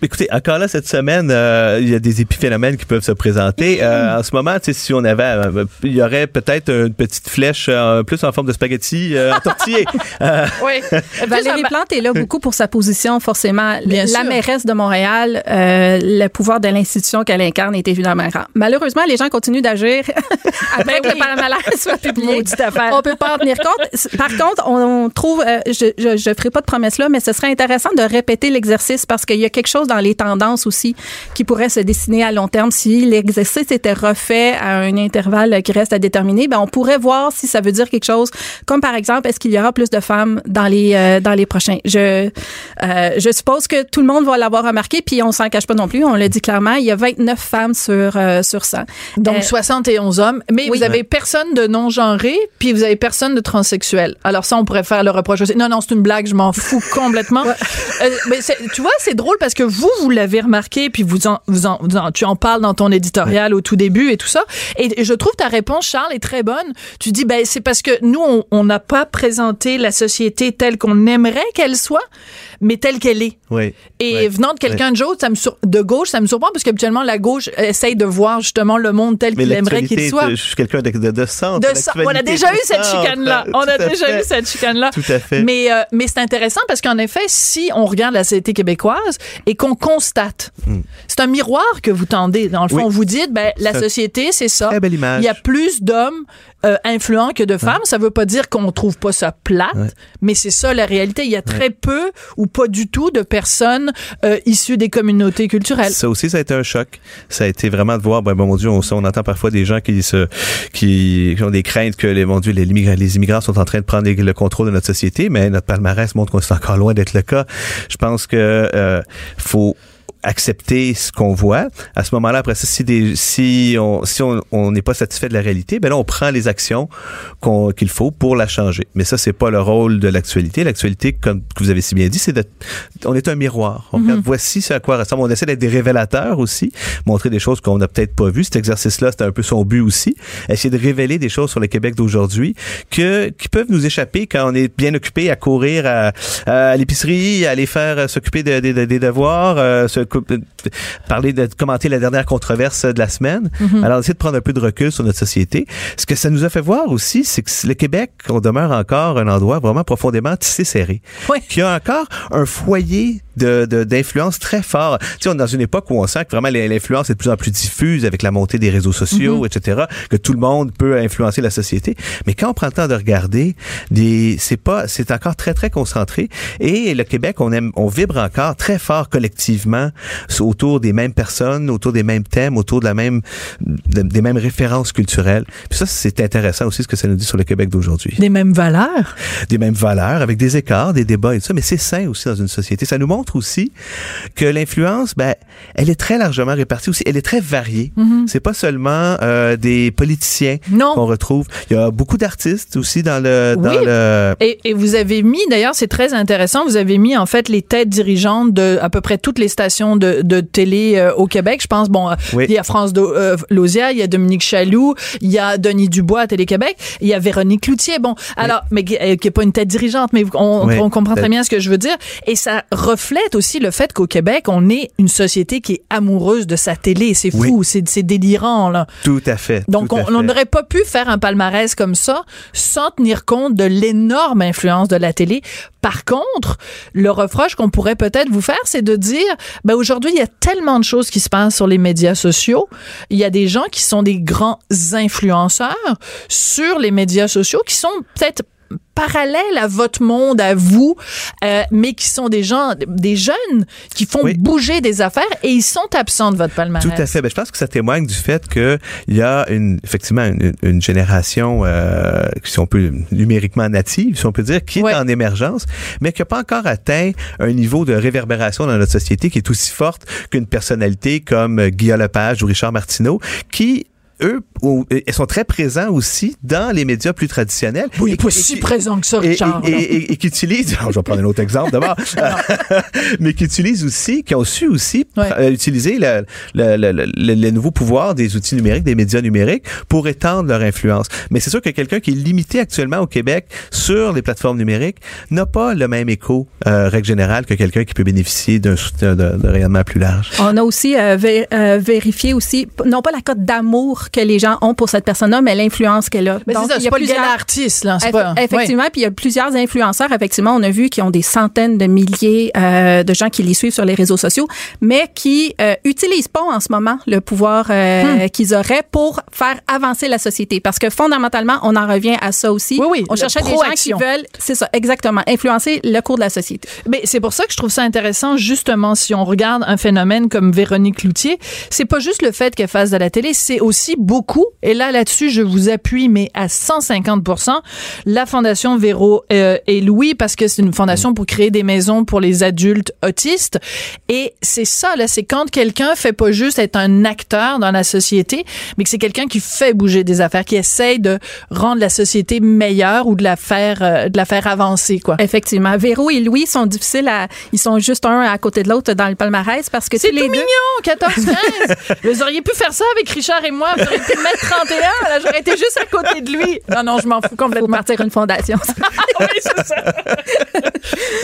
E: Écoutez, encore là, cette semaine, euh, il y a des épiphénomènes qui peuvent se présenter. Euh, en ce moment, tu sais, si on avait, euh, il y aurait peut-être une petite flèche euh, plus en forme de spaghetti euh, entortillé. <laughs> Euh,
A: Oui. <laughs>
F: Valérie Plante est là beaucoup pour sa position, forcément.
A: Bien
F: la
A: sûr.
F: mairesse de Montréal, euh, le pouvoir de l'institution qu'elle incarne est évidemment grand. Malheureusement, les gens continuent d'agir <laughs> après
A: Ben
F: que
A: oui.
F: le palmarès soit publié. On peut pas en tenir compte. Par contre, on, on trouve, euh, je, je ferai pas de promesse là, mais ce serait intéressant de répéter l'exercice parce qu'il y a quelque chose dans les tendances aussi qui pourrait se dessiner à long terme. Si l'exercice était refait à un intervalle qui reste à déterminer, ben on pourrait voir si ça veut dire quelque chose. Comme par exemple, est-ce qu'il y aura plus de femmes dans les euh, dans les prochains? Je euh, je suppose que tout le monde va l'avoir remarqué, puis on s'en cache pas non plus. On le dit clairement, il y a 29 femmes sur euh, sur 100.
A: Donc
F: Euh,
A: 71 hommes, mais
F: oui.
A: vous avez personne de non genré, puis vous avez personne de transsexuel. Alors ça, on pourrait faire le reproche aussi. Non, non, c'est une blague, je m'en fous <laughs> complètement. Euh, mais tu vois, c'est drôle parce que vous, vous l'avez remarqué, puis vous en, vous en, vous en- tu en parles dans ton éditorial au tout début et tout ça. Et je trouve ta réponse, Charles, est très bonne. Tu dis, ben c'est parce que nous, on- n'a pas présenté la société telle qu'on aimerait qu'elle soit, mais telle qu'elle est.
E: oui.
A: Et
E: Ouais.
A: venant de quelqu'un de gauche, ça me sur- de gauche, ça me surprend parce qu'habituellement la gauche essaye de voir justement le monde tel qu'il aimerait qu'il soit.
E: je suis quelqu'un de, de, de centre.
A: De ça, on a déjà eu cette
E: centre.
A: chicane-là. <laughs> On a
E: Tout à
A: déjà cette chicane-là.
E: Tout à fait.
A: Mais, euh, mais c'est intéressant parce qu'en effet, si on regarde la société québécoise et qu'on constate, c'est un miroir que vous tendez. Dans le fond,
E: Hmm. Oui.
A: vous dites, ben, la société, c'est ça.
E: Très belle image.
A: Il y a plus d'hommes euh, influents que de femmes. Ça veut pas dire qu'on trouve pas ça plate,
E: Ouais.
A: mais c'est ça la réalité. Il y a très peu ou pas du tout de personnes euh, issues des communautés culturelles.
E: Ça aussi, ça a été un choc. Ça a été vraiment de voir, ben, bon, mon Dieu, on, on entend parfois des gens qui se, qui, qui ont des craintes que les, mon Dieu, les, immigrants, les immigrants sont en train de prendre les- le contrôle de notre société, mais notre palmarès montre qu'on est encore loin d'être le cas. Je pense que, euh, faut, accepter ce qu'on voit. À ce moment-là, après ça, si, des, si on si on on n'est pas satisfait de la réalité, ben là, on prend les actions qu'on- qu'il faut pour la changer. Mais ça, c'est pas le rôle de l'actualité. L'actualité, comme vous avez si bien dit, c'est de, on est un miroir. On regarde, voici ce à quoi ressemble. On essaie d'être des révélateurs aussi, montrer des choses qu'on n'a peut-être pas vues. Cet exercice-là, c'était un peu son but aussi. Essayer de révéler des choses sur le Québec d'aujourd'hui que, qui peuvent nous échapper quand on est bien occupé à courir à, à l'épicerie, à aller faire s'occuper de- de- de- des devoirs, euh, se euh, parler de commenter la dernière controverse de la semaine. Alors, essayer de prendre un peu de recul sur notre société. Ce que ça nous a fait voir aussi, c'est que le Québec, on demeure encore un endroit vraiment profondément tissé serré.
A: Oui.
E: Qui a encore un foyer de, de- d'influence très fort. Tu sais, on est dans une époque où on sent que vraiment l'influence est de plus en plus diffuse avec la montée des réseaux sociaux, etc., que tout le monde peut influencer la société. Mais quand on prend le temps de regarder, des, c'est pas, c'est encore très, très concentré. Et le Québec, on aime, on vibre encore très fort collectivement autour des mêmes personnes, autour des mêmes thèmes, autour de la même, de- des mêmes références culturelles. Puis ça, c'est intéressant aussi ce que ça nous dit sur le Québec d'aujourd'hui
A: Des mêmes valeurs?
E: des mêmes valeurs, avec des écarts, des débats et tout ça, mais c'est sain aussi dans une société. Ça nous montre aussi que l'influence, ben, elle est très largement répartie aussi. Elle est très variée. C'est pas seulement euh, des politiciens qu'on retrouve. Il y a beaucoup d'artistes aussi dans le dans
A: Oui.
E: le
A: Et, et vous avez mis, d'ailleurs, c'est très intéressant, vous avez mis en fait les têtes dirigeantes de à peu près toutes les stations de, de télé euh, au Québec. Je pense, bon, euh,
E: Oui.
A: il y a France Do- euh, Lausière, il y a Dominique Chaloux, il y a Denis Dubois à Télé-Québec, il y a Véronique Cloutier, bon, alors, mais qui n'est pas une tête dirigeante, mais on, comprend très bien ce que je veux dire. Et ça reflète aussi le fait qu'au Québec, on est une société qui est amoureuse de sa télé. C'est fou,
E: Oui.
A: c'est délirant, là.
E: tout à fait.
A: Donc,
E: à
A: on n'aurait pas pu faire un palmarès comme ça sans tenir compte de l'énorme influence de la télé. Par contre, le reproche qu'on pourrait peut-être vous faire, c'est de dire, ben aujourd'hui, il y a tellement de choses qui se passent sur les médias sociaux. Il y a des gens qui sont des grands influenceurs sur les médias sociaux qui sont peut-être parallèles à votre monde, à vous, euh, mais qui sont des gens, des jeunes qui font
E: Oui.
A: bouger des affaires et ils sont absents de votre palmarès.
E: Tout à fait. Ben, je pense que ça témoigne du fait que il y a une, effectivement une, une génération, euh, si on peut numériquement native, si on peut dire, qui est en émergence, mais qui n'a pas encore atteint un niveau de réverbération dans notre société qui est aussi forte qu'une personnalité comme euh, Guillaume Lepage ou Richard Martineau, qui eux, elles sont très présents aussi dans les médias plus traditionnels.
A: Oui,
E: Et-
A: pas
E: et-
A: si
E: et-
A: présent que ça, Richard.
E: et, et- et- et qui utilisent, <laughs> je vais prendre un autre exemple d'abord, <laughs> <laughs> mais qui utilisent aussi, qui ont su aussi
A: Ouais.
E: euh, utiliser le, le, le, le, le nouveau pouvoir des outils numériques, des médias numériques pour étendre leur influence. Mais c'est sûr que quelqu'un qui est limité actuellement au Québec sur les plateformes numériques n'a pas le même écho, euh, règle générale, que quelqu'un qui peut bénéficier d'un soutien de, de rayonnement plus large.
F: On a aussi euh, vé- euh, vérifié aussi, non pas la cote d'amour que les gens ont pour cette personne-là, mais l'influence qu'elle a.
A: Mais c'est ça,
F: il y
A: c'est
F: a
A: pas le
F: plusieurs-
A: gala artiste, là. C'est pas.
F: Effectivement, puis il y a plusieurs influenceurs, effectivement, on a vu qui ont des centaines de milliers euh, de gens qui les suivent sur les réseaux sociaux, mais qui euh, utilisent pas en ce moment le pouvoir euh,
A: Hmm.
F: qu'ils auraient pour faire avancer la société. Parce que fondamentalement, on en revient à ça aussi.
A: Oui, oui,
F: On cherchait des gens qui veulent, c'est ça, exactement, influencer le cours de la société.
A: Mais c'est pour ça que je trouve ça intéressant, justement, si on regarde un phénomène comme Véronique Cloutier, c'est pas juste le fait qu'elle fasse de la télé, c'est aussi beaucoup, et là, là-dessus, je vous appuie, mais à 150% la Fondation Véro euh, et Louis, parce que c'est une fondation pour créer des maisons pour les adultes autistes. Et c'est ça, là, c'est quand quelqu'un fait pas juste être un acteur dans la société, mais que c'est quelqu'un qui fait bouger des affaires, qui essaye de rendre la société meilleure ou de la faire, euh, de la faire avancer, quoi.
F: Effectivement. Véro et Louis sont difficiles à, ils sont juste un à côté de l'autre dans le palmarès parce que
A: C'est
F: les
A: tout
F: deux,
A: mignon, 14, 15. Vous auriez pu faire ça avec Richard et moi. Vous <laughs> pu mettre 31. Là, j'aurais été juste à côté de lui. Non, non, je m'en fous
F: faut
A: complètement.
F: partir une fondation. <laughs>
A: oui, c'est ça.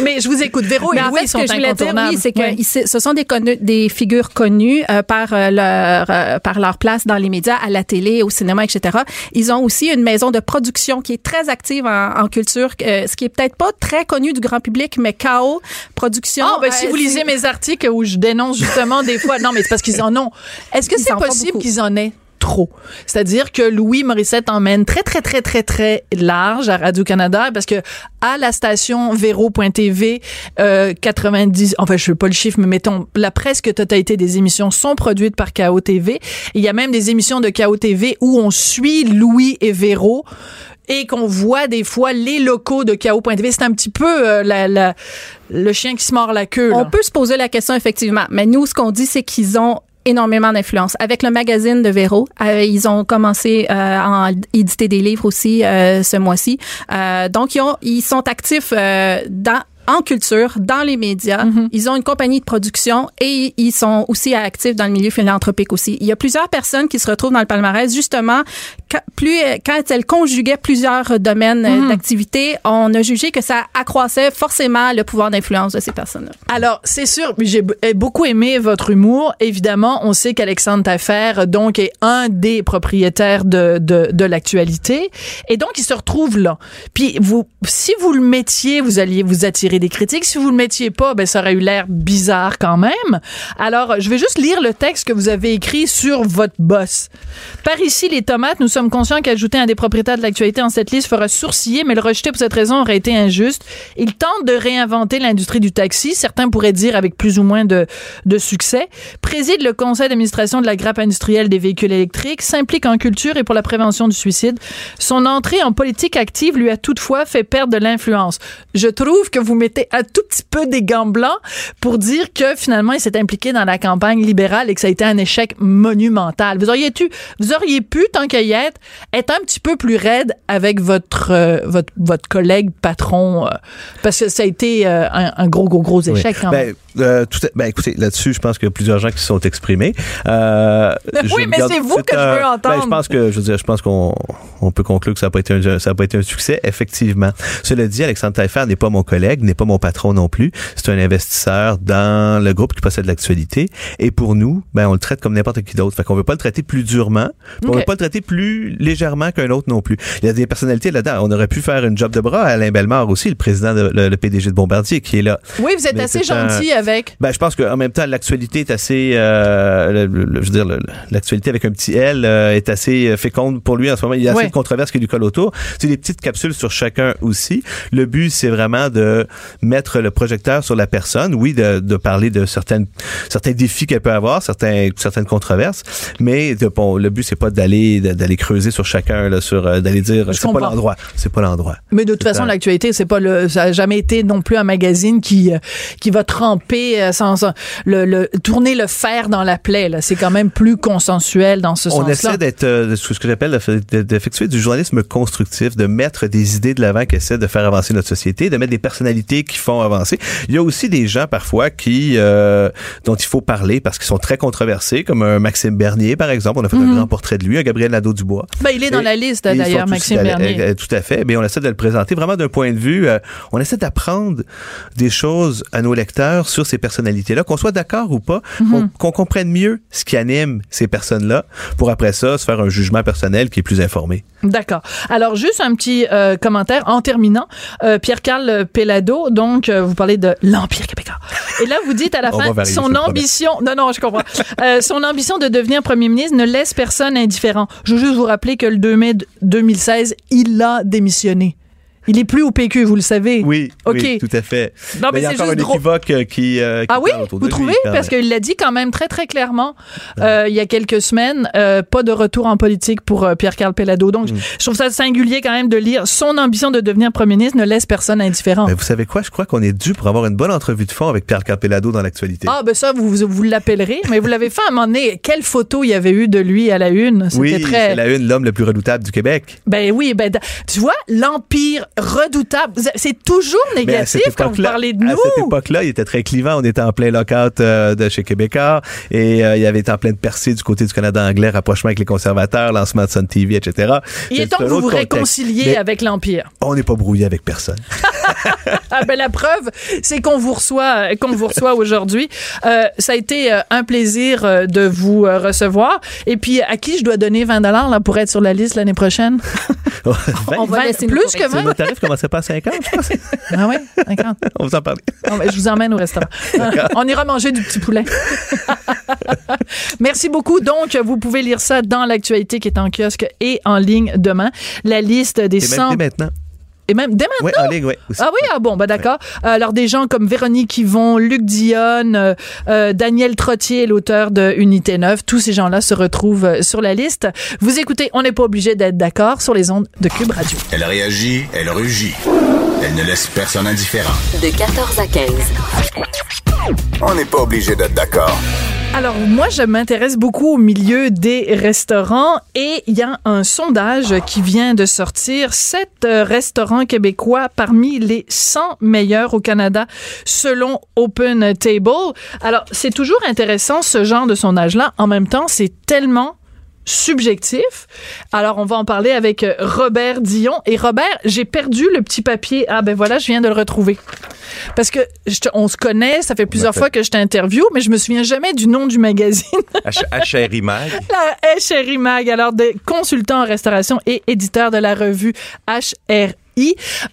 A: Mais je vous écoute. Véro et
F: Mais en ce que je voulais dire, oui, c'est que ils- ce sont des, connu- des figures connues euh, par euh, leur euh, par leur place dans les médias, à la télé, au cinéma, etc. Ils ont aussi une maison de production qui est très active en, en culture, euh, ce qui est peut-être pas très connu du grand public, mais KO Production.
A: Ah, ben, si vous lisez mes articles où je dénonce justement des fois. Non, mais c'est parce qu'ils en ont. Est-ce que c'est possible qu'ils en aient? Trop. C'est-à-dire que Louis Morissette emmène très, très, très, très, très large à Radio-Canada parce que à la station Véro.tv, euh, 90, enfin, je sais pas le chiffre, mais mettons, la presque totalité des émissions sont produites par KO TV. Il y a même des émissions de KO TV où on suit Louis et Véro et qu'on voit des fois les locaux de KO.tv. C'est un petit peu euh, la, la- le chien qui se mord la queue. là.
F: On peut se poser la question effectivement, mais nous, ce qu'on dit, c'est qu'ils ont énormément d'influence. Avec le magazine de Véro, euh, ils ont commencé euh, à éditer des livres aussi euh, ce mois-ci. Euh, donc, ils, ont, ils sont actifs euh, dans en culture, dans les médias. Ils ont une compagnie de production et ils sont aussi actifs dans le milieu philanthropique aussi. Il y a plusieurs personnes qui se retrouvent dans le palmarès justement quand, plus, quand elles conjuguaient plusieurs domaines euh, d'activité, on a jugé que ça accroissait forcément le pouvoir d'influence de ces personnes-là.
A: Alors, c'est sûr, j'ai beaucoup aimé votre humour. Évidemment, on sait qu'Alexandre Tafer, donc, est un des propriétaires de, de, de l'actualité. Et donc, il se retrouve là. Puis, vous, si vous le mettiez, vous alliez vous attirer des critiques. Si vous le mettiez pas, ben, ça aurait eu l'air bizarre quand même. Alors, je vais juste lire le texte que vous avez écrit sur votre boss. Par ici, les tomates, nous sommes conscients qu'ajouter un des propriétaires de l'actualité en cette liste fera sourciller, mais le rejeter pour cette raison aurait été injuste. Il tente de réinventer l'industrie du taxi, certains pourraient dire avec plus ou moins de, de succès, préside le conseil d'administration de la grappe industrielle des véhicules électriques, s'implique en culture et pour la prévention du suicide. Son entrée en politique active lui a toutefois fait perdre de l'influence. Je trouve que vous un tout petit peu des gants blancs pour dire que finalement il s'est impliqué dans la campagne libérale et que ça a été un échec monumental. Vous auriez pu, vous auriez pu, tant qu'à y être, être un petit peu plus raide avec votre euh, votre votre collègue patron euh, parce que ça a été euh, un, un gros gros gros
E: Oui.
A: échec quand même.
E: Ben, tout ben, écoutez, là-dessus, je pense qu'il y a plusieurs gens qui se sont exprimés. <laughs>
A: Oui, mais c'est vous que je veux entendre.
E: ben, je pense que, je veux dire, je pense qu'on on peut conclure que ça n'a pas été un, ça a pas été un succès, effectivement. Cela dit, Alexandre Taillefer n'est pas mon collègue, n'est pas mon patron non plus. C'est un investisseur dans le groupe qui possède l'actualité. Et pour nous, ben, on le traite comme n'importe qui d'autre. Fait qu'on veut pas le traiter plus durement, puis on veut pas le traiter plus légèrement qu'un autre non plus. Il y a des personnalités là-dedans. On aurait pu faire une job de bras à Alain Bellemare aussi, le président, de, le, le PDG de Bombardier, qui est là.
A: oui, vous êtes
E: mais
A: assez
E: un-
A: gentil avec.
E: Ben, je pense qu'en même temps, l'actualité est assez, euh, le- le- je veux dire, l'actualité avec un petit L euh, est assez euh, féconde pour lui en ce moment. Il y a assez de controverses qui lui collent autour. C'est des petites capsules sur chacun aussi. Le but, c'est vraiment de mettre le projecteur sur la personne, oui, de, de parler de certaines, certains défis qu'elle peut avoir, certains, certaines controverses, mais de, bon, le but, c'est pas d'aller d'aller creuser sur chacun, là, sur euh, d'aller dire c'est pas l'endroit, c'est pas l'endroit.
A: Mais de toute façon, l'actualité, c'est pas le, ça a jamais été non plus un magazine qui euh, qui va tremper euh, sans, sans- le, le tourner le fer dans la plaie. Là, c'est quand même plus consensuel dans ce
E: On
A: sens-là.
E: essaie d'être euh, ce que j'appelle de- de- d'effectuer du journalisme constructif, de mettre des idées de l'avant qui essaient de faire avancer notre société, de mettre des personnalités qui font avancer. Il y a aussi des gens parfois qui euh, dont il faut parler parce qu'ils sont très controversés, comme un Maxime Bernier par exemple. On a fait un grand portrait de lui, un Gabriel Nadeau-Dubois.
A: Ben, il est dans
E: Et-
A: la liste d'ailleurs, Maxime Bernier.
E: euh, tout à fait. Mais on essaie de le présenter vraiment d'un point de vue. euh, on essaie d'apprendre des choses à nos lecteurs sur ces personnalités-là, qu'on soit d'accord ou pas,
A: Mhm.
E: qu'on comprenne mieux ce qui anime ces personnes-là, pour après ça se faire un jugement personnel qui est plus informé.
A: D'accord. Alors, juste un petit euh, commentaire en terminant. Euh, Pierre-Carl Pellado, donc, euh, vous parlez de l'Empire québécois. Et là, vous dites à la <laughs> fin, son ambition, non, non, je comprends, Euh, son ambition de devenir premier ministre ne laisse personne indifférent. Je veux juste vous rappeler que le 2 mai 2016, il a démissionné. Il est plus au PQ, vous le savez.
E: Oui,
A: OK.
E: oui, tout à fait.
A: Non, mais
E: il y a encore un équivoque euh, qui, euh, qui
A: Ah oui, vous
E: de
A: trouvez? parce qu'il l'a dit quand même très très clairement euh, il y a quelques semaines, euh, pas de retour en politique pour Pierre-Carl Pellado. Donc
E: Mm.
A: je trouve ça singulier quand même de lire son ambition de devenir premier ministre ne laisse personne indifférent.
E: Mais vous savez quoi? Je crois qu'on est dû pour avoir une bonne entrevue de fond avec Pierre Capellado dans l'actualité.
A: Ah ben ça vous vous, vous l'appellerez, mais vous l'avez fait à un moment donné. Quelle photo il y avait eu de lui à la une? C'était
E: oui,
A: très
E: c'est la une, l'homme le plus redoutable du Québec.
A: ben oui, ben tu vois l'empire redoutable, c'est toujours
E: à
A: négatif quand vous parlez de
E: À
A: nous.
E: cette époque-là, il était très clivant. On était en plein lockout euh, de chez Québécois et euh, il avait été en pleine percée du côté du Canada anglais, rapprochement avec les conservateurs, lancement de Sun TV, etc.
A: Il est temps que vous vous réconciliez avec l'empire.
E: On n'est pas brouillé avec personne. <laughs>
A: Ah ben la preuve, c'est qu'on vous reçoit, euh, qu'on vous reçoit aujourd'hui. Euh, ça a été euh, un plaisir de vous recevoir. Et puis à qui je dois donner 20 dollars là pour être sur la liste l'année prochaine? <laughs>
F: On va
A: 20
F: laisser nos
A: plus que
F: corrections.
A: 20
E: Nos tarifs commençaient pas à 50, je pense.
A: Ah ouais, 50.
E: On vous en.
A: Non, mais je vous emmène au restaurant. On ira manger du petit poulet. <laughs> Merci beaucoup. Donc, vous pouvez lire ça dans l'actualité qui est en kiosque et en ligne demain. La liste des
E: Et même
A: 100...
E: dès maintenant.
A: Et même dès
E: Oui,
A: maintenant.
E: en ligne, oui. aussi.
A: Ah oui, ah bon, bah d'accord. Alors des gens comme Véronique Yvon, Luc Dionne, euh, euh, Daniel Trottier, l'auteur de Unité 9, tous ces gens-là se retrouvent euh, sur la liste. Vous écoutez, on n'est pas obligé d'être d'accord sur les ondes de Cube Radio.
C: Elle réagit, elle rugit. Elle ne laisse personne indifférent.
D: De 14 à 15.
C: On n'est pas obligé d'être d'accord.
A: Alors moi, je m'intéresse beaucoup au milieu des restaurants et il y a un sondage qui vient de sortir. Sept euh, restaurants québécois parmi les 100 meilleurs au Canada selon Open Table. Alors c'est toujours intéressant ce genre de sondage-là. En même temps, c'est tellement subjectif. Alors, on va en parler avec euh, Robert Dion. Et Robert, j'ai perdu le petit papier. Ah ben voilà, je viens de le retrouver. Parce que je te- on se connaît, ça fait plusieurs
G: fait.
A: fois que je t'interview, mais je me souviens jamais du nom du magazine. <laughs>
G: HRI Mag. <laughs>
A: La HRI Mag, alors de consultant en restauration et éditeur de la revue HRI.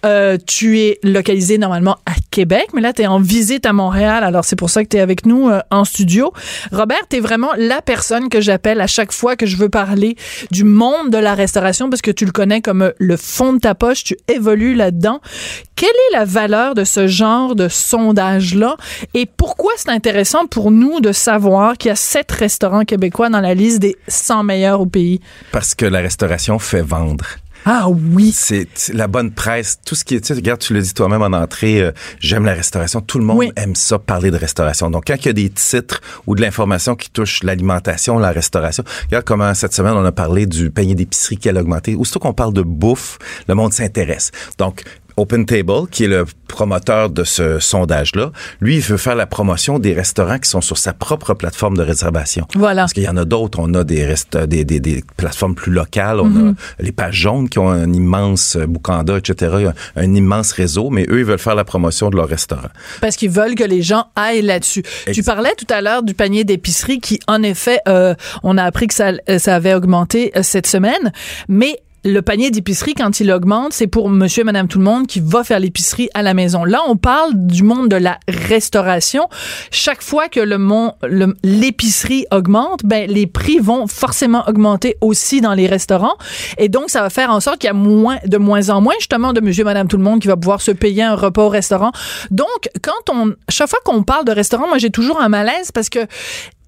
A: Euh, tu es localisé normalement à Québec, mais là, tu es en visite à Montréal, alors c'est pour ça que tu es avec nous euh, en studio. Robert, tu es vraiment la personne que j'appelle à chaque fois que je veux parler du monde de la restauration, parce que tu le connais comme euh, le fond de ta poche, tu évolues là-dedans. Quelle est la valeur de ce genre de sondage-là? Et pourquoi c'est intéressant pour nous de savoir qu'il y a sept restaurants québécois dans la liste des 100 meilleurs au pays?
G: Parce que la restauration fait vendre.
A: Ah oui!
G: C'est la bonne presse, tout ce qui est, tu sais, regarde, tu le dis toi-même en entrée, euh, j'aime la restauration. Tout le monde
A: Oui.
G: aime ça, parler de restauration. Donc, quand il y a des titres ou de l'information qui touche l'alimentation, la restauration, regarde comment cette semaine, on a parlé du panier d'épicerie qui a augmenté. Aussitôt qu'on parle de bouffe, le monde s'intéresse. Donc, Open Table, qui est le promoteur de ce sondage-là, lui, il veut faire la promotion des restaurants qui sont sur sa propre plateforme de réservation.
A: Voilà.
G: Parce qu'il y en a d'autres. On a des, des, des, des plateformes plus locales. On a les pages jaunes qui ont un immense euh, boucanda, etc. Un, un immense réseau, mais eux, ils veulent faire la promotion de leur restaurant.
A: Parce qu'ils veulent que les gens aillent là-dessus. Tu parlais tout à l'heure du panier d'épicerie qui, en effet, euh, on a appris que ça, euh, ça avait augmenté cette semaine, mais le panier d'épicerie, quand il augmente, c'est pour monsieur et madame tout le monde qui va faire l'épicerie à la maison. Là, on parle du monde de la restauration. Chaque fois que le l'épicerie augmente, ben, les prix vont forcément augmenter aussi dans les restaurants. Et donc, ça va faire en sorte qu'il y a moins, de moins en moins, justement, de monsieur et madame tout le monde qui va pouvoir se payer un repas au restaurant. Donc, quand on, chaque fois qu'on parle de restaurant, moi, j'ai toujours un malaise parce que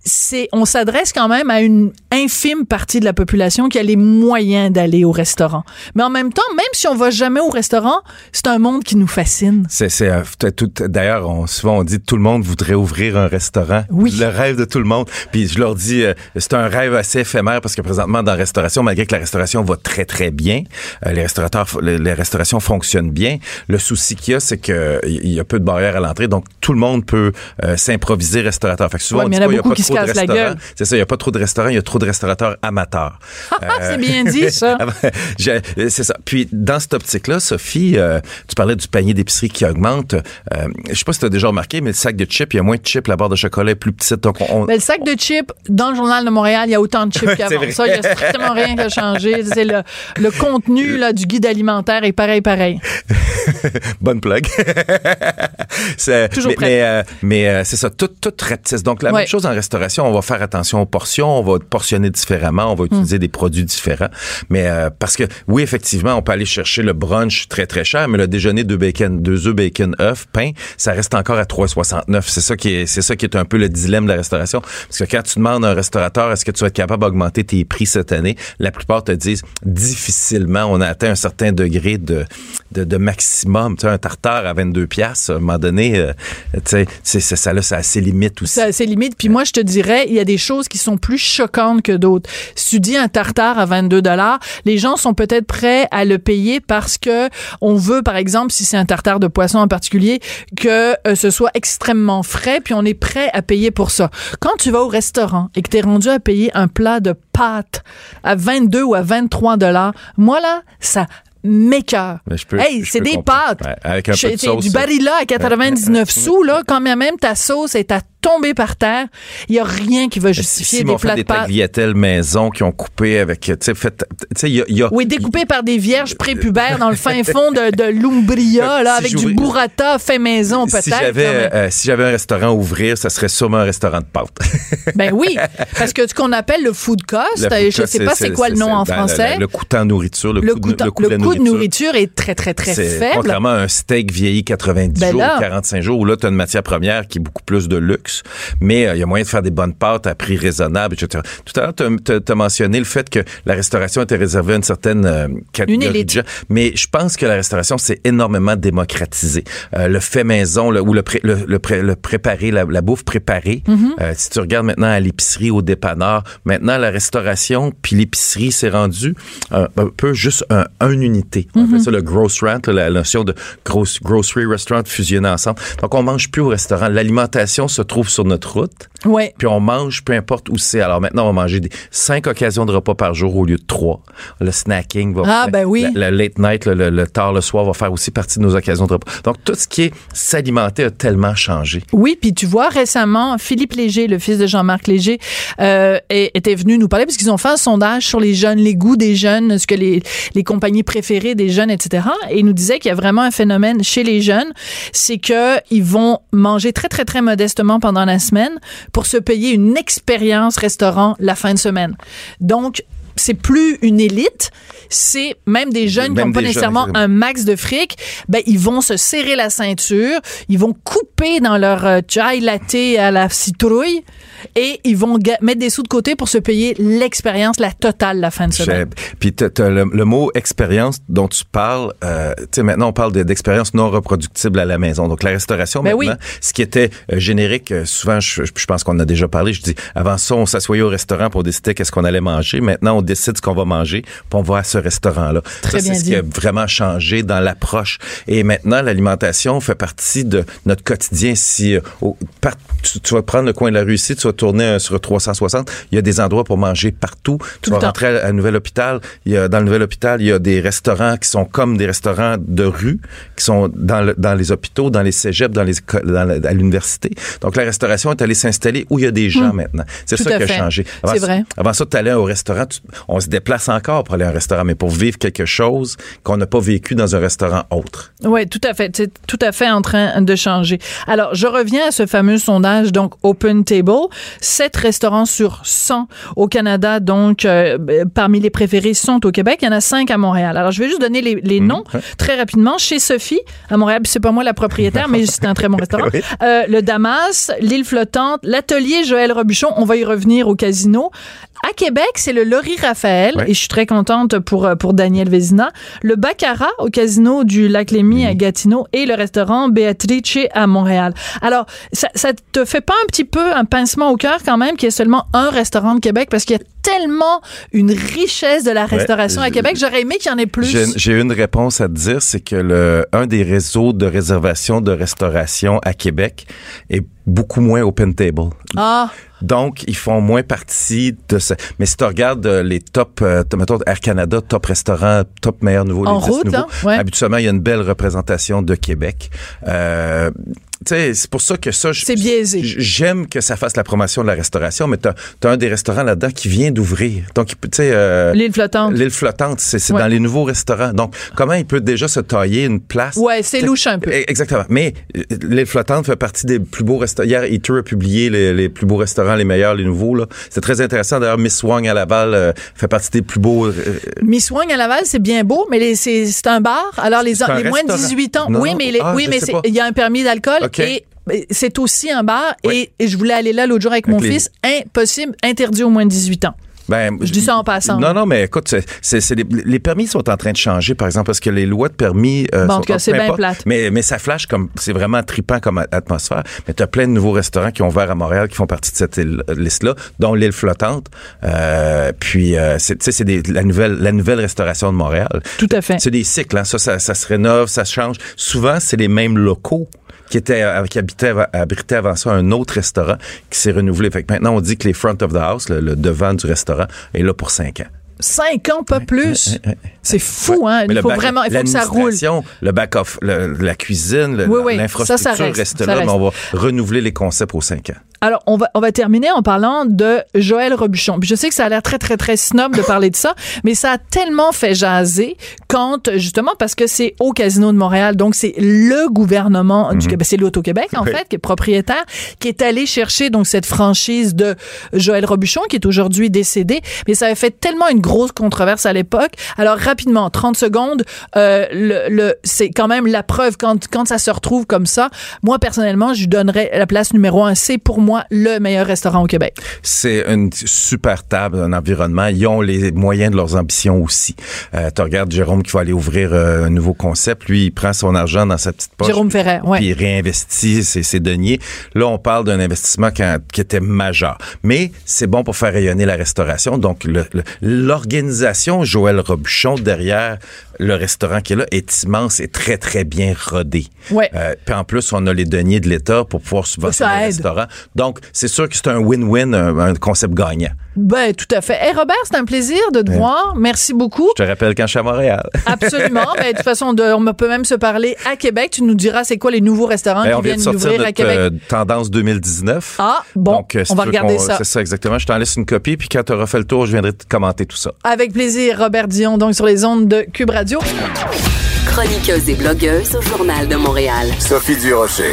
A: c'est, on s'adresse quand même à une infime partie de la population qui a les moyens d'aller au restaurant. Mais en même temps, même si on va jamais au restaurant, c'est un monde qui nous fascine.
G: C'est, c'est euh, tout- d'ailleurs, on, souvent on dit tout le monde voudrait ouvrir un restaurant.
A: Oui.
G: Le rêve de tout le monde. Puis je leur dis, euh, c'est un rêve assez éphémère parce que présentement dans la restauration, malgré que la restauration va très très bien, euh, les restaurateurs, les, les restaurations fonctionnent bien. Le souci qu'il y a, c'est que il y a peu de barrières à l'entrée, donc tout le monde peut euh, s'improviser restaurateur. Fait que souvent
A: Ouais,
G: on dit pas, il y a pas
A: se
G: trop de restaurants. C'est ça, il y a pas trop de restaurants, il y a trop de restaurateurs amateurs. <laughs>
A: c'est bien dit, ça. <laughs>
G: Je- c'est ça. Puis dans cette optique-là, Sophie, euh, tu parlais du panier d'épicerie qui augmente. Euh, je sais pas si tu as déjà remarqué, mais le sac de chips, il y a moins de chips, la barre de chocolat est plus petite. Donc on,
A: Ben, le sac de chips, dans le journal de Montréal, il y a autant de chips <laughs> qu'avant. Ça, il y a strictement rien qui a changé. C'est le, le contenu là, du guide alimentaire est pareil, pareil.
G: bonne plug.
A: Toujours
G: mais,
A: prête.
G: mais, euh, mais, euh, c'est ça, tout, tout rapetisse. Donc la
A: Ouais.
G: même chose en restauration, on va faire attention aux portions, on va portionner différemment, on va utiliser des produits différents. Mais euh, parce que oui, effectivement, on peut aller chercher le brunch très très cher, mais le déjeuner deux bacon, deux œufs, bacon, œufs, pain, ça reste encore à 3,69. C'est ça qui est, c'est ça qui est un peu le dilemme de la restauration. Parce que quand tu demandes à un restaurateur, est-ce que tu vas être capable d'augmenter tes prix cette année, la plupart te disent difficilement. On a atteint un certain degré de, de, maximum. Tu sais, un tartare à 22 pièces, à un moment donné, euh, tu sais, ça là, ça a ses aussi.
A: C'est assez limite. Puis moi, je te dirais, il y a des choses qui sont plus choquantes que d'autres. Si tu dis un tartare à 22 dollars, les gens sont peut-être prêts à le payer parce que on veut, par exemple, si c'est un tartare de poisson en particulier, que euh, ce soit extrêmement frais, puis on est prêt à payer pour ça. Quand tu vas au restaurant et que tu es rendu à payer un plat de pâtes à 22 ou à 23 dollars, moi là, ça m'écœure. Hey, c'est des
G: comprendre.
A: pâtes.
G: Ouais, avec un peu de sauce.
A: Du barilla à 99 sous, là, quand même ta sauce est à tomber par terre. Il y a rien qui va justifier
G: Si
A: des
G: on fait
A: plats
G: des
A: de pâtes.
G: maison qui ont coupé avec, tu sais, fait, tu sais, il y a, il y a-
A: Oui, découpé par des vierges prépubères dans le fin <laughs> fond de, de l'Umbria, là,
G: Si
A: avec du burrata fait maison, peut-être.
G: si j'avais, euh, si j'avais un restaurant à ouvrir, ça serait sûrement un restaurant de pâtes. <laughs>
A: Ben oui, parce que ce qu'on appelle le food cost,
G: Le
A: euh,
G: food
A: je
G: cost,
A: sais pas c'est quoi le nom en
G: ben,
A: français.
G: Le, le coût en nourriture, le,
A: Le
G: coût, de, le coût
A: le
G: de la
A: coût de
G: nourriture.
A: nourriture est très, très, très faible.
G: contrairement à un steak vieilli 90
A: Ben
G: jours,
A: là.
G: 45 jours, où là, tu as une matière première qui est beaucoup plus de luxe, mais euh, il y a moyen de faire des bonnes pâtes à prix raisonnable, etc. Tout à l'heure, tu as, mentionné le fait que la restauration était réservée à une certaine euh, catégorie de gens, mais je pense que la restauration s'est énormément démocratisée. Euh, le fait maison, le, ou le, pré- le, le, pré- le préparé, la, la bouffe préparée,
A: Mm-hmm.
G: euh, si tu regardes maintenant à l'épicerie, au dépanneur, maintenant la restauration puis l'épicerie s'est rendu un, peu juste un, unité. On
A: Mm-hmm.
G: appelle ça le grocerant, là, la notion de gross, grocery restaurant fusionné ensemble. Donc on mange plus au restaurant. L'alimentation se trouve sur notre route.
A: Ouais.
G: Puis on mange peu importe où c'est. Alors maintenant, on va manger des cinq occasions de repas par jour au lieu de trois. Le snacking va
A: Ah, ben oui.
G: Le, le late night, le, le- le tard le soir va faire aussi partie de nos occasions de repas. Donc tout ce qui est s'alimenter a tellement changé.
A: Oui, puis tu vois, récemment, Philippe Léger, le fils de Jean-Marc Léger, euh, était venu nous parler parce qu'ils ont fait un sondage sur les jeunes, les goûts des jeunes, ce que les, les compagnies préférées des jeunes, etc. Et il nous disait qu'il y a vraiment un phénomène chez les jeunes, c'est que ils vont manger très, très, très modestement pendant la semaine pour se payer une expérience restaurant la fin de semaine. Donc, c'est plus une élite, c'est même des jeunes qui n'ont pas
G: jeunes,
A: nécessairement un max de fric, ben ils vont se serrer la ceinture, ils vont couper dans leur euh, chai latte à la citrouille et ils vont mettre des sous de côté pour se payer l'expérience, la totale la fin de semaine.
G: Puis le, le mot expérience dont tu parles. euh, tu sais maintenant on parle de- d'expérience non reproductible à la maison. Donc la restauration
A: Ben
G: maintenant,
A: oui.
G: ce qui était euh, générique, euh, souvent je, je pense qu'on a déjà parlé. Je dis avant ça on s'assoyait au restaurant pour décider qu'est-ce qu'on allait manger. Maintenant on décide ce qu'on va manger, puis on va à ce restaurant-là. Ça c'est ce qui a vraiment changé dans l'approche. Et maintenant l'alimentation fait partie de notre quotidien. Si euh, par- tu, tu vas prendre le coin de la rue ici, tu vas tourner euh, sur 360, il y a des endroits pour manger partout.
A: Tout
G: Tu vas rentrer à, à Nouvel Hôpital, il y a, dans le Nouvel Hôpital, il y a des restaurants qui sont comme des restaurants de rue, qui sont dans, le- dans les hôpitaux, dans les cégeps, dans les écoles, dans la- à l'université. Donc la restauration est allée s'installer où il y a des gens maintenant. C'est ça qui a
A: fait.
G: changé. Avant
A: C'est
G: ça-
A: vrai.
G: Avant ça, tu allais au restaurant, tu- on se déplace encore pour aller à un restaurant, mais pour vivre quelque chose qu'on n'a pas vécu dans un restaurant autre.
A: Oui, tout à fait. C'est tout à fait en train de changer. Alors, je reviens à ce fameux sondage, donc Open Table. Sept restaurants sur 100 au Canada, donc euh, parmi les préférés, sont au Québec. Il y en a cinq à Montréal. Alors, je vais juste donner les, les
G: Mhm.
A: noms très rapidement. Chez Sophie, à Montréal, c'est pas moi la propriétaire, mais c'est un très bon <laughs> restaurant.
G: Oui.
A: Euh, le Damas, l'île flottante, l'atelier Joël Robuchon. On va y revenir au casino. À Québec, c'est le Laurie Raphaël et je suis très contente pour euh, pour Daniel Vézina. Le Baccarat au casino du Lac Lémy à Gatineau et le restaurant Beatrice à Montréal. Alors, ça, ça te fait pas un petit peu un pincement au cœur quand même qu'il y ait seulement un restaurant de Québec? Parce qu'il y a tellement une richesse de la restauration à Québec. J'aurais aimé qu'il y en ait plus.
G: J'ai j'ai une réponse à te dire, c'est que le un des réseaux de réservation de restauration à Québec est beaucoup moins open table.
A: Ah,
G: Donc, ils font moins partie de ce. Mais si tu regardes euh, les top, euh, mettons Air Canada, top restaurant, top meilleur nouveau,
A: En
G: les 10
A: route,
G: nouveaux,
A: hein? Ouais.
G: habituellement, il y a une belle représentation de Québec. Euh, c'est pour ça que ça,
A: C'est biaisé.
G: J'aime que ça fasse la promotion de la restauration, mais t'as as un des restaurants là-dedans qui vient d'ouvrir. Donc, tu sais, euh,
A: l'île flottante.
G: l'île flottante, c'est
A: Ouais.
G: dans les nouveaux restaurants. Donc, comment il peut déjà se tailler une place?
A: Ouais, c'est louche un peu.
G: E- Exactement. Mais euh, l'île flottante fait partie des plus beaux restaurants. Hier, Eater a publié les, les plus beaux restaurants, les meilleurs, les nouveaux. là. C'est très intéressant. D'ailleurs, Miss Wang à Laval euh, fait partie des plus beaux. euh,
A: Miss Wang à Laval, c'est bien beau, mais c'est un bar. Alors, les, les moins de
G: restaurant.
A: 18 ans,
G: Non,
A: oui, mais, les-
G: Ah,
A: oui, mais il y a un permis d'alcool Et c'est aussi un bar.
G: Oui.
A: Et, et je voulais aller là l'autre jour avec, mon
G: les-
A: fils. Impossible, interdit aux moins de 18 ans.
G: Ben,
A: Je dis ça en passant.
G: Non, non, mais écoute, les, les permis sont en train de changer, par exemple, parce que les lois de permis. euh,
A: Bon,
G: sont- peu
A: c'est bien plate.
G: Mais, mais ça flash comme. C'est vraiment tripant comme atmosphère. Mais tu as plein de nouveaux restaurants qui ont ouvert à Montréal qui font partie de cette île- liste-là, dont l'île flottante. Euh, puis, euh, c'est, tu sais, c'est la, nouvelle, la nouvelle restauration de Montréal.
A: Tout à fait.
G: C'est des cycles, hein. ça, ça, ça se rénove, ça se change. Souvent, c'est les mêmes locaux qui étaient euh, qui habitaient av- abritaient avant ça un autre restaurant qui s'est renouvelé. Fait que maintenant on dit que les front of the house, le, le devant du restaurant, est là pour cinq ans.
A: Cinq ans, pas plus. C'est fou, hein? Il faut vraiment, il faut que ça roule.
G: Le back off, le- la cuisine, le-
A: Oui, oui,
G: l'infrastructure
A: reste,
G: reste là,
A: reste.
G: mais on va renouveler les concepts aux cinq ans.
A: Alors, on va, on va terminer en parlant de Joël Robuchon. Puis je sais que ça a l'air très, très, très snob de parler de ça, <laughs> mais ça a tellement fait jaser quand, justement, parce que c'est au Casino de Montréal, donc c'est le gouvernement du Québec, c'est l'Auto-Québec, en
G: Mhm. Oui.
A: fait, qui est propriétaire, qui est allé chercher, donc, cette franchise de Joël Robuchon, qui est aujourd'hui décédé. Mais ça avait fait tellement une grosse controverse à l'époque. Alors, rapidement, 30 secondes, euh, le, le, c'est quand même la preuve quand, quand ça se retrouve comme ça. Moi, personnellement, je lui donnerais la place numéro un. C'est pour moi le meilleur restaurant au Québec.
G: C'est une super table, un environnement. Ils ont les moyens de leurs ambitions aussi. Euh, tu regardes Jérôme qui va aller ouvrir euh, un nouveau concept. Lui, il prend son argent dans sa petite poche.
A: Jérôme Ferrer, ouais.
G: Puis il réinvestit ses, ses deniers. Là, on parle d'un investissement qui, a- qui était majeur. Mais c'est bon pour faire rayonner la restauration. Donc, l'organisation Joël Robuchon derrière le restaurant qui est là est immense et très, très bien rodé.
A: Ouais.
G: Euh, puis en plus, on a les deniers de l'État pour pouvoir subventionner le restaurant. Donc, c'est sûr que c'est un win-win, un, un concept gagnant.
A: Ben, tout à fait. Hey, Robert, c'est un plaisir de te voir. Merci beaucoup.
G: Je te rappelle quand je suis à Montréal. <laughs>
A: Absolument. Ben, de toute façon, de- on peut même se parler à Québec. Tu nous diras c'est quoi les nouveaux restaurants
G: Ben, on
A: qui
G: vient de
A: viennent
G: sortir
A: d'ouvrir à
G: notre
A: Québec.
G: euh, tendance 2019.
A: Ah, bon,
G: Donc, euh, si
A: on va regarder ça.
G: C'est ça, exactement. Je t'en laisse une copie, puis quand tu auras fait le tour, je viendrai te commenter tout ça.
A: Avec plaisir, Robert Dion, donc sur les ondes de Cube Radio.
D: Chroniqueuse et blogueuse au Journal de Montréal.
C: Sophie Durocher.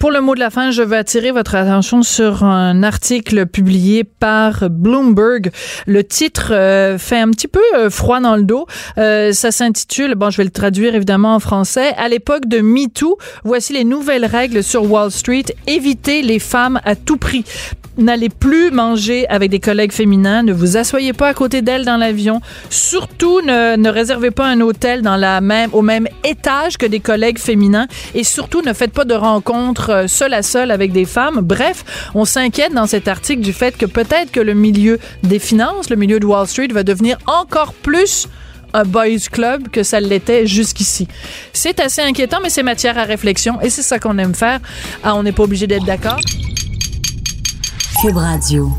A: Pour le mot de la fin, je veux attirer votre attention sur un article publié par Bloomberg. Le titre euh, fait un petit peu euh, froid dans le dos. Euh, ça s'intitule, bon, je vais le traduire évidemment en français. À l'époque de MeToo, voici les nouvelles règles sur Wall Street. Évitez les femmes à tout prix. N'allez plus manger avec des collègues féminins. Ne vous asseyez pas à côté d'elles dans l'avion. Surtout, ne, ne réservez pas un hôtel dans la même, au même étage que des collègues féminins. Et surtout, ne faites pas de rencontres euh, seul à seul avec des femmes. Bref, on s'inquiète dans cet article du fait que peut-être que le milieu des finances, le milieu de Wall Street va devenir encore plus un boys club que ça l'était jusqu'ici. C'est assez inquiétant, mais c'est matière à réflexion et c'est ça qu'on aime faire. Ah, on n'est pas obligé d'être d'accord?
D: Cube Radio.